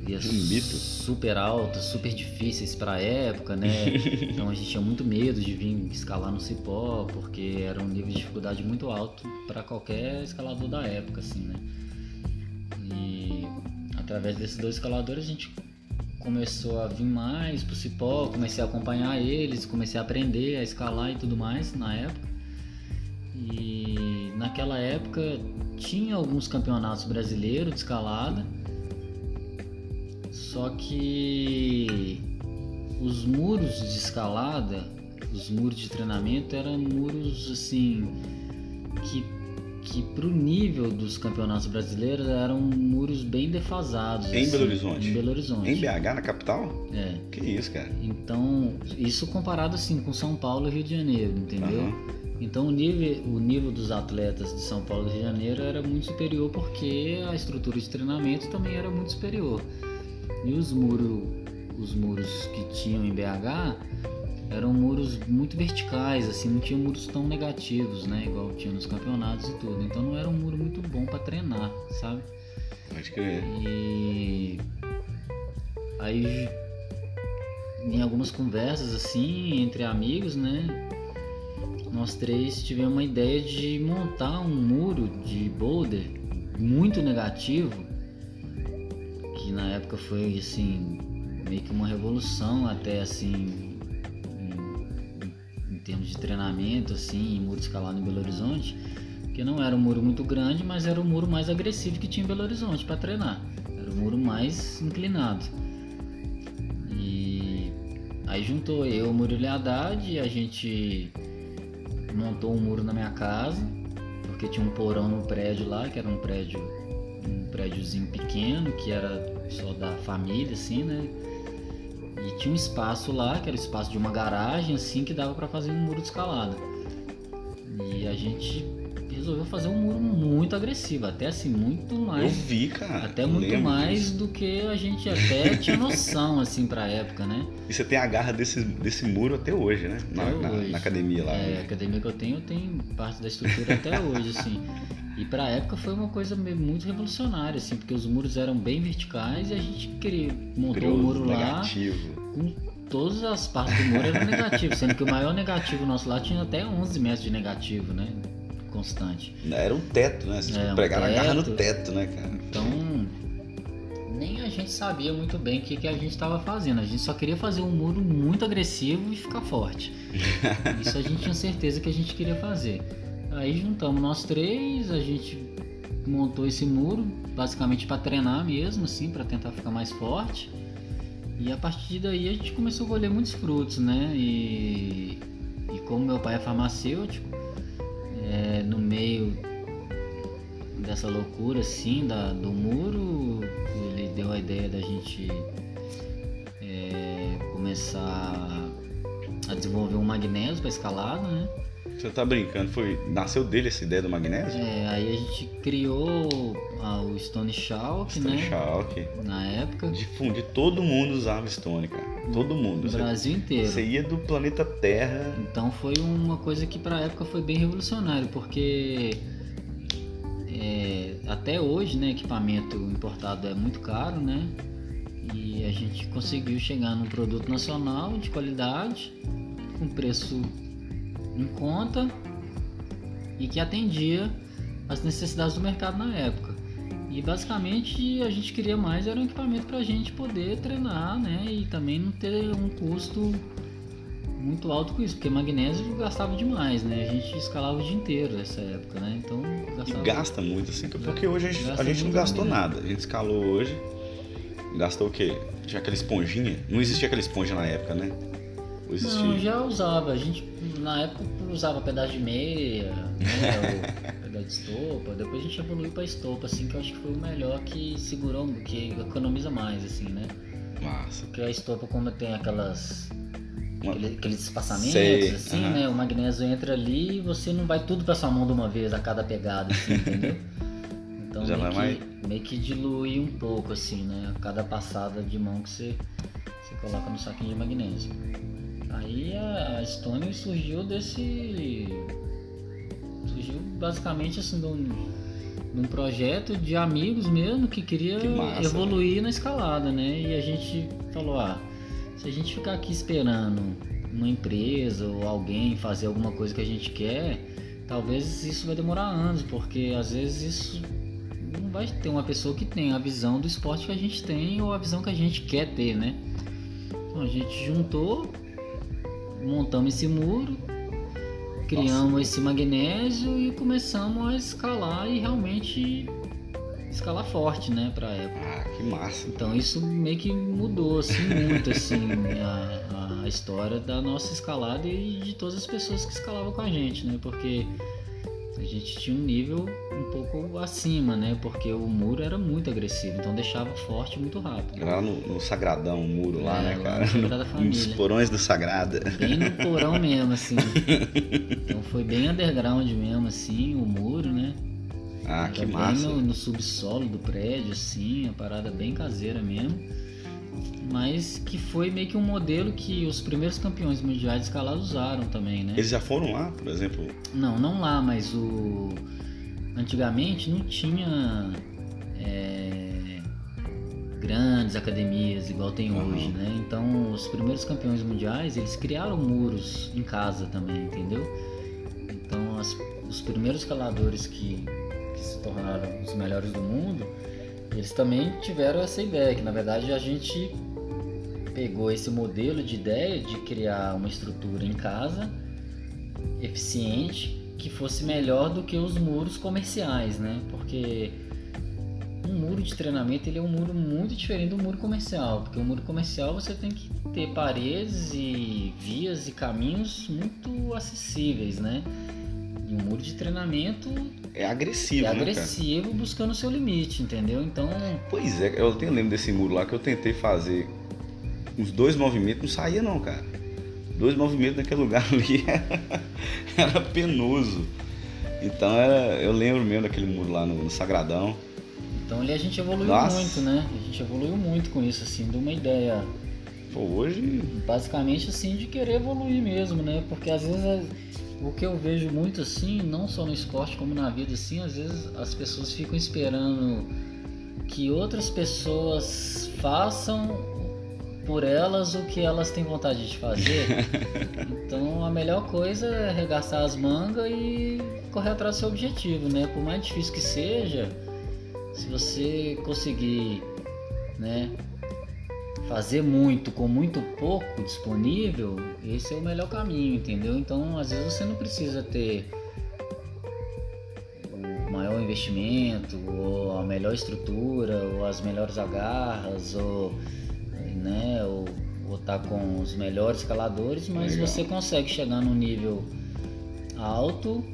via Um mito? super altos, super difíceis para a época, né? então a gente tinha muito medo de vir escalar no Cipó, porque era um nível de dificuldade muito alto para qualquer escalador da época, assim, né? E através desses dois escaladores a gente começou a vir mais pro Cipó, comecei a acompanhar eles, comecei a aprender a escalar e tudo mais na época. E naquela época tinha alguns campeonatos brasileiros de escalada, só que os muros de escalada, os muros de treinamento eram muros assim que que pro nível dos campeonatos brasileiros eram muros bem defasados. Em assim, Belo Horizonte? Em Belo Horizonte. Em BH, na capital? É. Que isso, cara. Então, isso comparado assim com São Paulo e Rio de Janeiro, entendeu? Aham. Então o nível, o nível dos atletas de São Paulo e Rio de Janeiro era muito superior porque a estrutura de treinamento também era muito superior. E os muros, os muros que tinham em BH eram muros muito verticais, assim, não tinham muros tão negativos, né? Igual tinha nos campeonatos e tudo. Então não era um muro muito bom para treinar, sabe? Pode crer. E aí em algumas conversas assim entre amigos, né? Nós três tivemos uma ideia de montar um muro de boulder muito negativo, que na época foi assim meio que uma revolução até assim em, em termos de treinamento assim, em muro escalado em Belo Horizonte, que não era um muro muito grande, mas era o muro mais agressivo que tinha em Belo Horizonte para treinar. Era o muro mais inclinado. E aí juntou eu, Murilo Haddad, e a gente montou um muro na minha casa, porque tinha um porão no prédio lá, que era um prédio, um prédiozinho pequeno, que era só da família, assim, né? E tinha um espaço lá, que era o espaço de uma garagem, assim, que dava para fazer um muro de escalada. E a gente resolveu fazer um muro muito agressivo, até assim, muito Eu mais. vi, cara. Até Eu muito mais disso. do que a gente até tinha noção, assim, pra época, né? E você tem a garra desse, desse muro até hoje, né? Na, Até na- hoje. na academia lá. É, a né? academia que eu tenho, eu tenho parte da estrutura até hoje, assim. E pra época foi uma coisa muito revolucionária, assim, porque os muros eram bem verticais e a gente queria, montou Criou o muro lá negativo. com todas as partes do muro eram negativas, sendo que o maior negativo nosso lá tinha até 11 metros de negativo, né? Constante. Era um teto, né? Vocês É, um pregaram a garra no teto. teto, né, cara? Então, nem a gente sabia muito bem o que, que a gente estava fazendo. A gente só queria fazer um muro muito agressivo e ficar forte. Isso a gente tinha certeza que a gente queria fazer. Aí juntamos nós três, a gente montou esse muro, basicamente para treinar mesmo, assim, para tentar ficar mais forte. E a partir daí a gente começou a colher muitos frutos, né? E, e como meu pai é farmacêutico, é, no meio dessa loucura assim da, do muro, ele deu a ideia da gente é, começar a desenvolver um magnésio para escalada, né? Você tá brincando? Foi... Nasceu dele essa ideia do magnésio? É, aí a gente criou a- o Stone Chalk, Stone né? Chalk. Na época, Difunde, todo mundo usava Stone, cara. Todo mundo. Você, Brasil inteiro. você ia do planeta Terra. Então foi uma coisa que pra época foi bem revolucionário, porque é, até hoje, né, equipamento importado é muito caro, né? E a gente conseguiu chegar num produto nacional de qualidade, com preço em conta e que atendia as necessidades do mercado na época. E basicamente a gente queria mais era um equipamento para a gente poder treinar, né? E também não ter um custo muito alto com isso, porque magnésio gastava demais, né? A gente escalava o dia inteiro nessa época, né? Então gastava. gasta muito, assim. Porque hoje a gente, a gente não gastou magnésio. nada. A gente escalou hoje. Gastou o quê? Tinha aquela esponjinha. Não existia aquela esponja na época, né? Não, já usava. A gente na época usava pedaço de meia, né? pedaço de estopa. Depois a gente evoluiu pra estopa, assim, que eu acho que foi o melhor que segurou, que economiza mais, assim, né? Massa. Porque a estopa, como tem aquelas. Aquele, aqueles espaçamentos, Sei. assim, uhum. né? O magnésio entra ali e você não vai tudo pra sua mão de uma vez a cada pegada, assim, entendeu? Então Já meio, que, mais... meio que dilui um pouco, assim, né? A cada passada de mão que você, você coloca no saquinho de magnésio. Aí a Stone surgiu desse. Surgiu basicamente assim de um, de um projeto de amigos mesmo que queria que massa, evoluir né? na escalada, né? E a gente falou, ah, se a gente ficar aqui esperando uma empresa ou alguém fazer alguma coisa que a gente quer, talvez isso vai demorar anos, porque às vezes isso não vai ter uma pessoa que tem a visão do esporte que a gente tem ou a visão que a gente quer ter, né? Então a gente juntou, montamos esse muro, criamos Nossa. esse magnésio e começamos a escalar e realmente escalar forte, né, pra época. Ah, que massa. Então isso meio que mudou, assim, muito, assim, a, a história da nossa escalada e de todas as pessoas que escalavam com a gente, né, porque a gente tinha um nível um pouco acima, né? Porque o muro era muito agressivo, então deixava forte muito rápido. Era no, no Sagradão, o muro lá, é, né, cara? Lá no, Família. Nos porões do Sagrada. Bem no porão mesmo, assim. então foi bem underground mesmo, assim, o muro, né? Ah, que massa. No, no subsolo do prédio, assim, a parada bem caseira mesmo mas que foi meio que um modelo que os primeiros campeões mundiais de escalada usaram também, né? Eles já foram lá, por exemplo? Não, não lá, mas o antigamente não tinha é... grandes academias igual tem uhum. hoje, né? Então os primeiros campeões mundiais eles criaram muros em casa também, entendeu? Então as, os primeiros escaladores que, que se tornaram os melhores do mundo eles também tiveram essa ideia, que na verdade a gente pegou esse modelo de ideia de criar uma estrutura em casa eficiente que fosse melhor do que os muros comerciais, né? Porque um muro de treinamento ele é um muro muito diferente do muro comercial, porque o muro comercial você tem que ter paredes e vias e caminhos muito acessíveis, né? Um muro de treinamento é agressivo, é né, agressivo cara? buscando o seu limite, entendeu? Então. Pois é, eu tenho lembro desse muro lá que eu tentei fazer uns dois movimentos, não saía não, cara. Dois movimentos naquele lugar ali era, era penoso. Então era, eu lembro mesmo daquele muro lá no, no Sagradão. Então ali a gente evoluiu Nossa. muito, né? A gente evoluiu muito com isso, assim, de uma ideia. Pô, hoje. Basicamente assim, de querer evoluir mesmo, né? Porque às vezes é, o que eu vejo muito assim, não só no esporte como na vida, assim, às vezes as pessoas ficam esperando que outras pessoas façam por elas o que elas têm vontade de fazer. então a melhor coisa é arregaçar as mangas e correr atrás do seu objetivo, né? Por mais difícil que seja, se você conseguir, né, fazer muito com muito pouco disponível, esse é o melhor caminho, entendeu? Então, às vezes você não precisa ter o maior investimento, ou a melhor estrutura, ou as melhores agarras, ou né? Ou, ou tá com os melhores escaladores, mas Legal. você consegue chegar num nível alto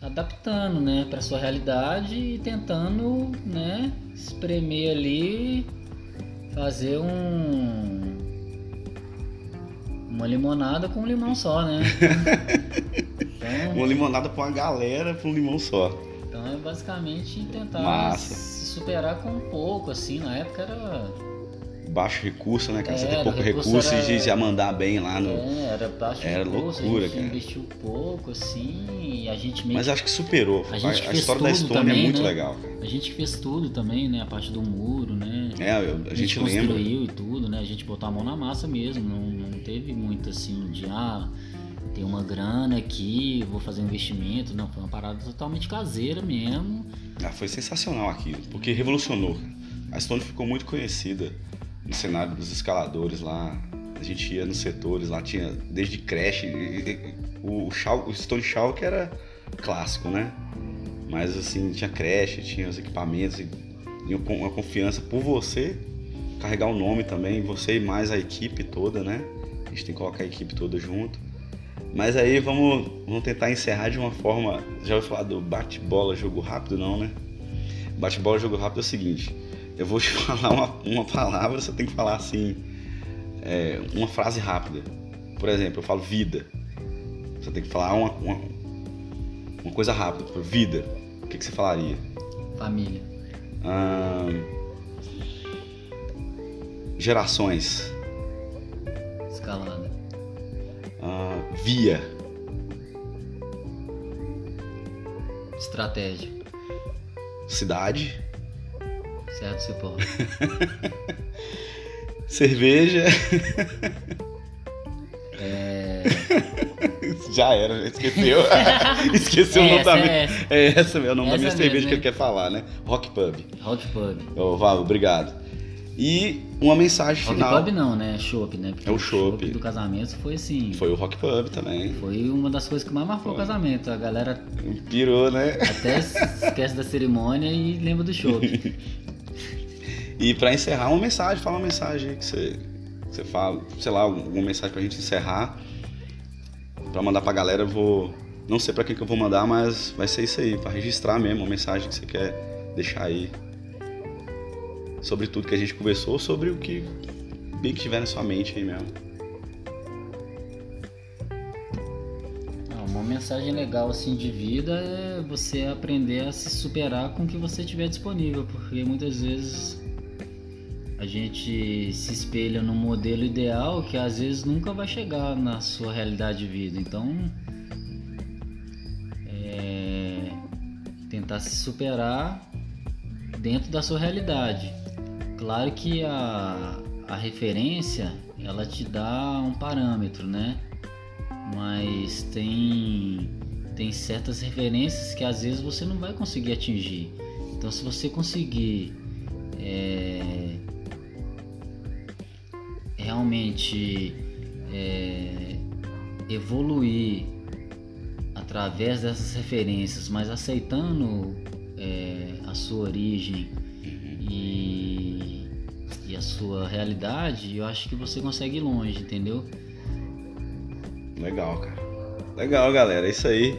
adaptando, né, para sua realidade e tentando, né, espremer ali, fazer um uma limonada com um limão só, né? Então, uma limonada para uma galera com um limão só. Então é basicamente tentar Massa. se superar com um pouco, assim, na época era baixo recurso, né, cara? Você tem pouco recurso, recurso era... e já mandar bem lá no. É, era baixo era recurso, loucura, a gente cara. investiu pouco, assim, e a gente meio Mas acho que superou. A, a, a história da Estônia é também, é muito né? legal, cara. A gente fez tudo também, né? A parte do muro, né? É, a, gente, a gente construiu lembra. e tudo, né? A gente botou a mão na massa mesmo, não, não teve muito assim de ah, tem uma grana aqui, vou fazer um investimento. Não, foi uma parada totalmente caseira mesmo. Ah, foi sensacional aquilo, porque revolucionou. A Stone ficou muito conhecida no cenário dos escaladores lá. A gente ia nos setores, lá tinha desde creche, o, Shaw, o Stone Shaw que era clássico, né? Mas assim, tinha creche, tinha os equipamentos e, e uma confiança por você carregar o nome também, você e mais a equipe toda, né? A gente tem que colocar a equipe toda junto. Mas aí vamos, vamos tentar encerrar de uma forma. Já ouviu falar do bate-bola, jogo rápido, não, né? Bate-bola, jogo rápido é o seguinte: eu vou te falar uma, uma palavra, você tem que falar assim, é, uma frase rápida. Por exemplo, eu falo vida. Você tem que falar uma, uma, uma coisa rápida. Tipo, vida. O que, que você falaria? Família. gerações. Escalada. via. Estratégia. Cidade. Certo, Cipó. Cerveja. É... Já era, já esqueceu. esqueceu o nome da minha. essa. É essa mesmo, o nome da minha Essa cerveja mesmo, que ele né? quer falar, né? Rock Pub. Rock Pub. Ô, Val, obrigado. E uma mensagem Rock final. Pub não, né? Chopp, né? Porque É o chopp. do casamento foi assim. Foi o Rock Pub também. Foi uma das coisas que mais marcou o Foi. casamento. A galera Pirou, né? até esquece da cerimônia e lembra do show. E pra encerrar, uma mensagem, fala uma mensagem que você, que você fala, sei lá, alguma mensagem pra gente encerrar. Pra mandar pra galera, eu vou. Não sei pra quem que eu vou mandar, mas vai ser isso aí, pra registrar mesmo, uma mensagem que você quer deixar aí. Sobre tudo que a gente conversou, sobre o que bem que tiver na sua mente aí mesmo. Uma mensagem legal assim de vida é você aprender a se superar com o que você tiver disponível, porque muitas vezes a gente se espelha num modelo ideal que às vezes nunca vai chegar na sua realidade de vida. Então, é, tentar se superar dentro da sua realidade. Claro que a, a referência ela te dá um parâmetro, né? Mas tem tem certas referências que às vezes você não vai conseguir atingir. Então, se você conseguir é, realmente é, evoluir através dessas referências, mas aceitando é, a sua origem e, e a sua realidade, eu acho que você consegue ir longe, entendeu? Legal, cara. Legal, galera. É isso aí.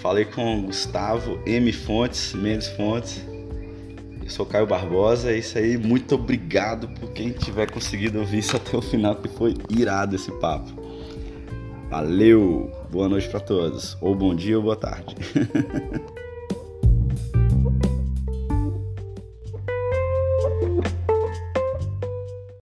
Falei com o Gustavo M. Fontes, Mendes Fontes. Sou Caio Barbosa. É isso aí. Muito obrigado por quem tiver conseguido ouvir isso até o final, que foi irado esse papo. Valeu! Boa noite para todos. Ou bom dia ou boa tarde.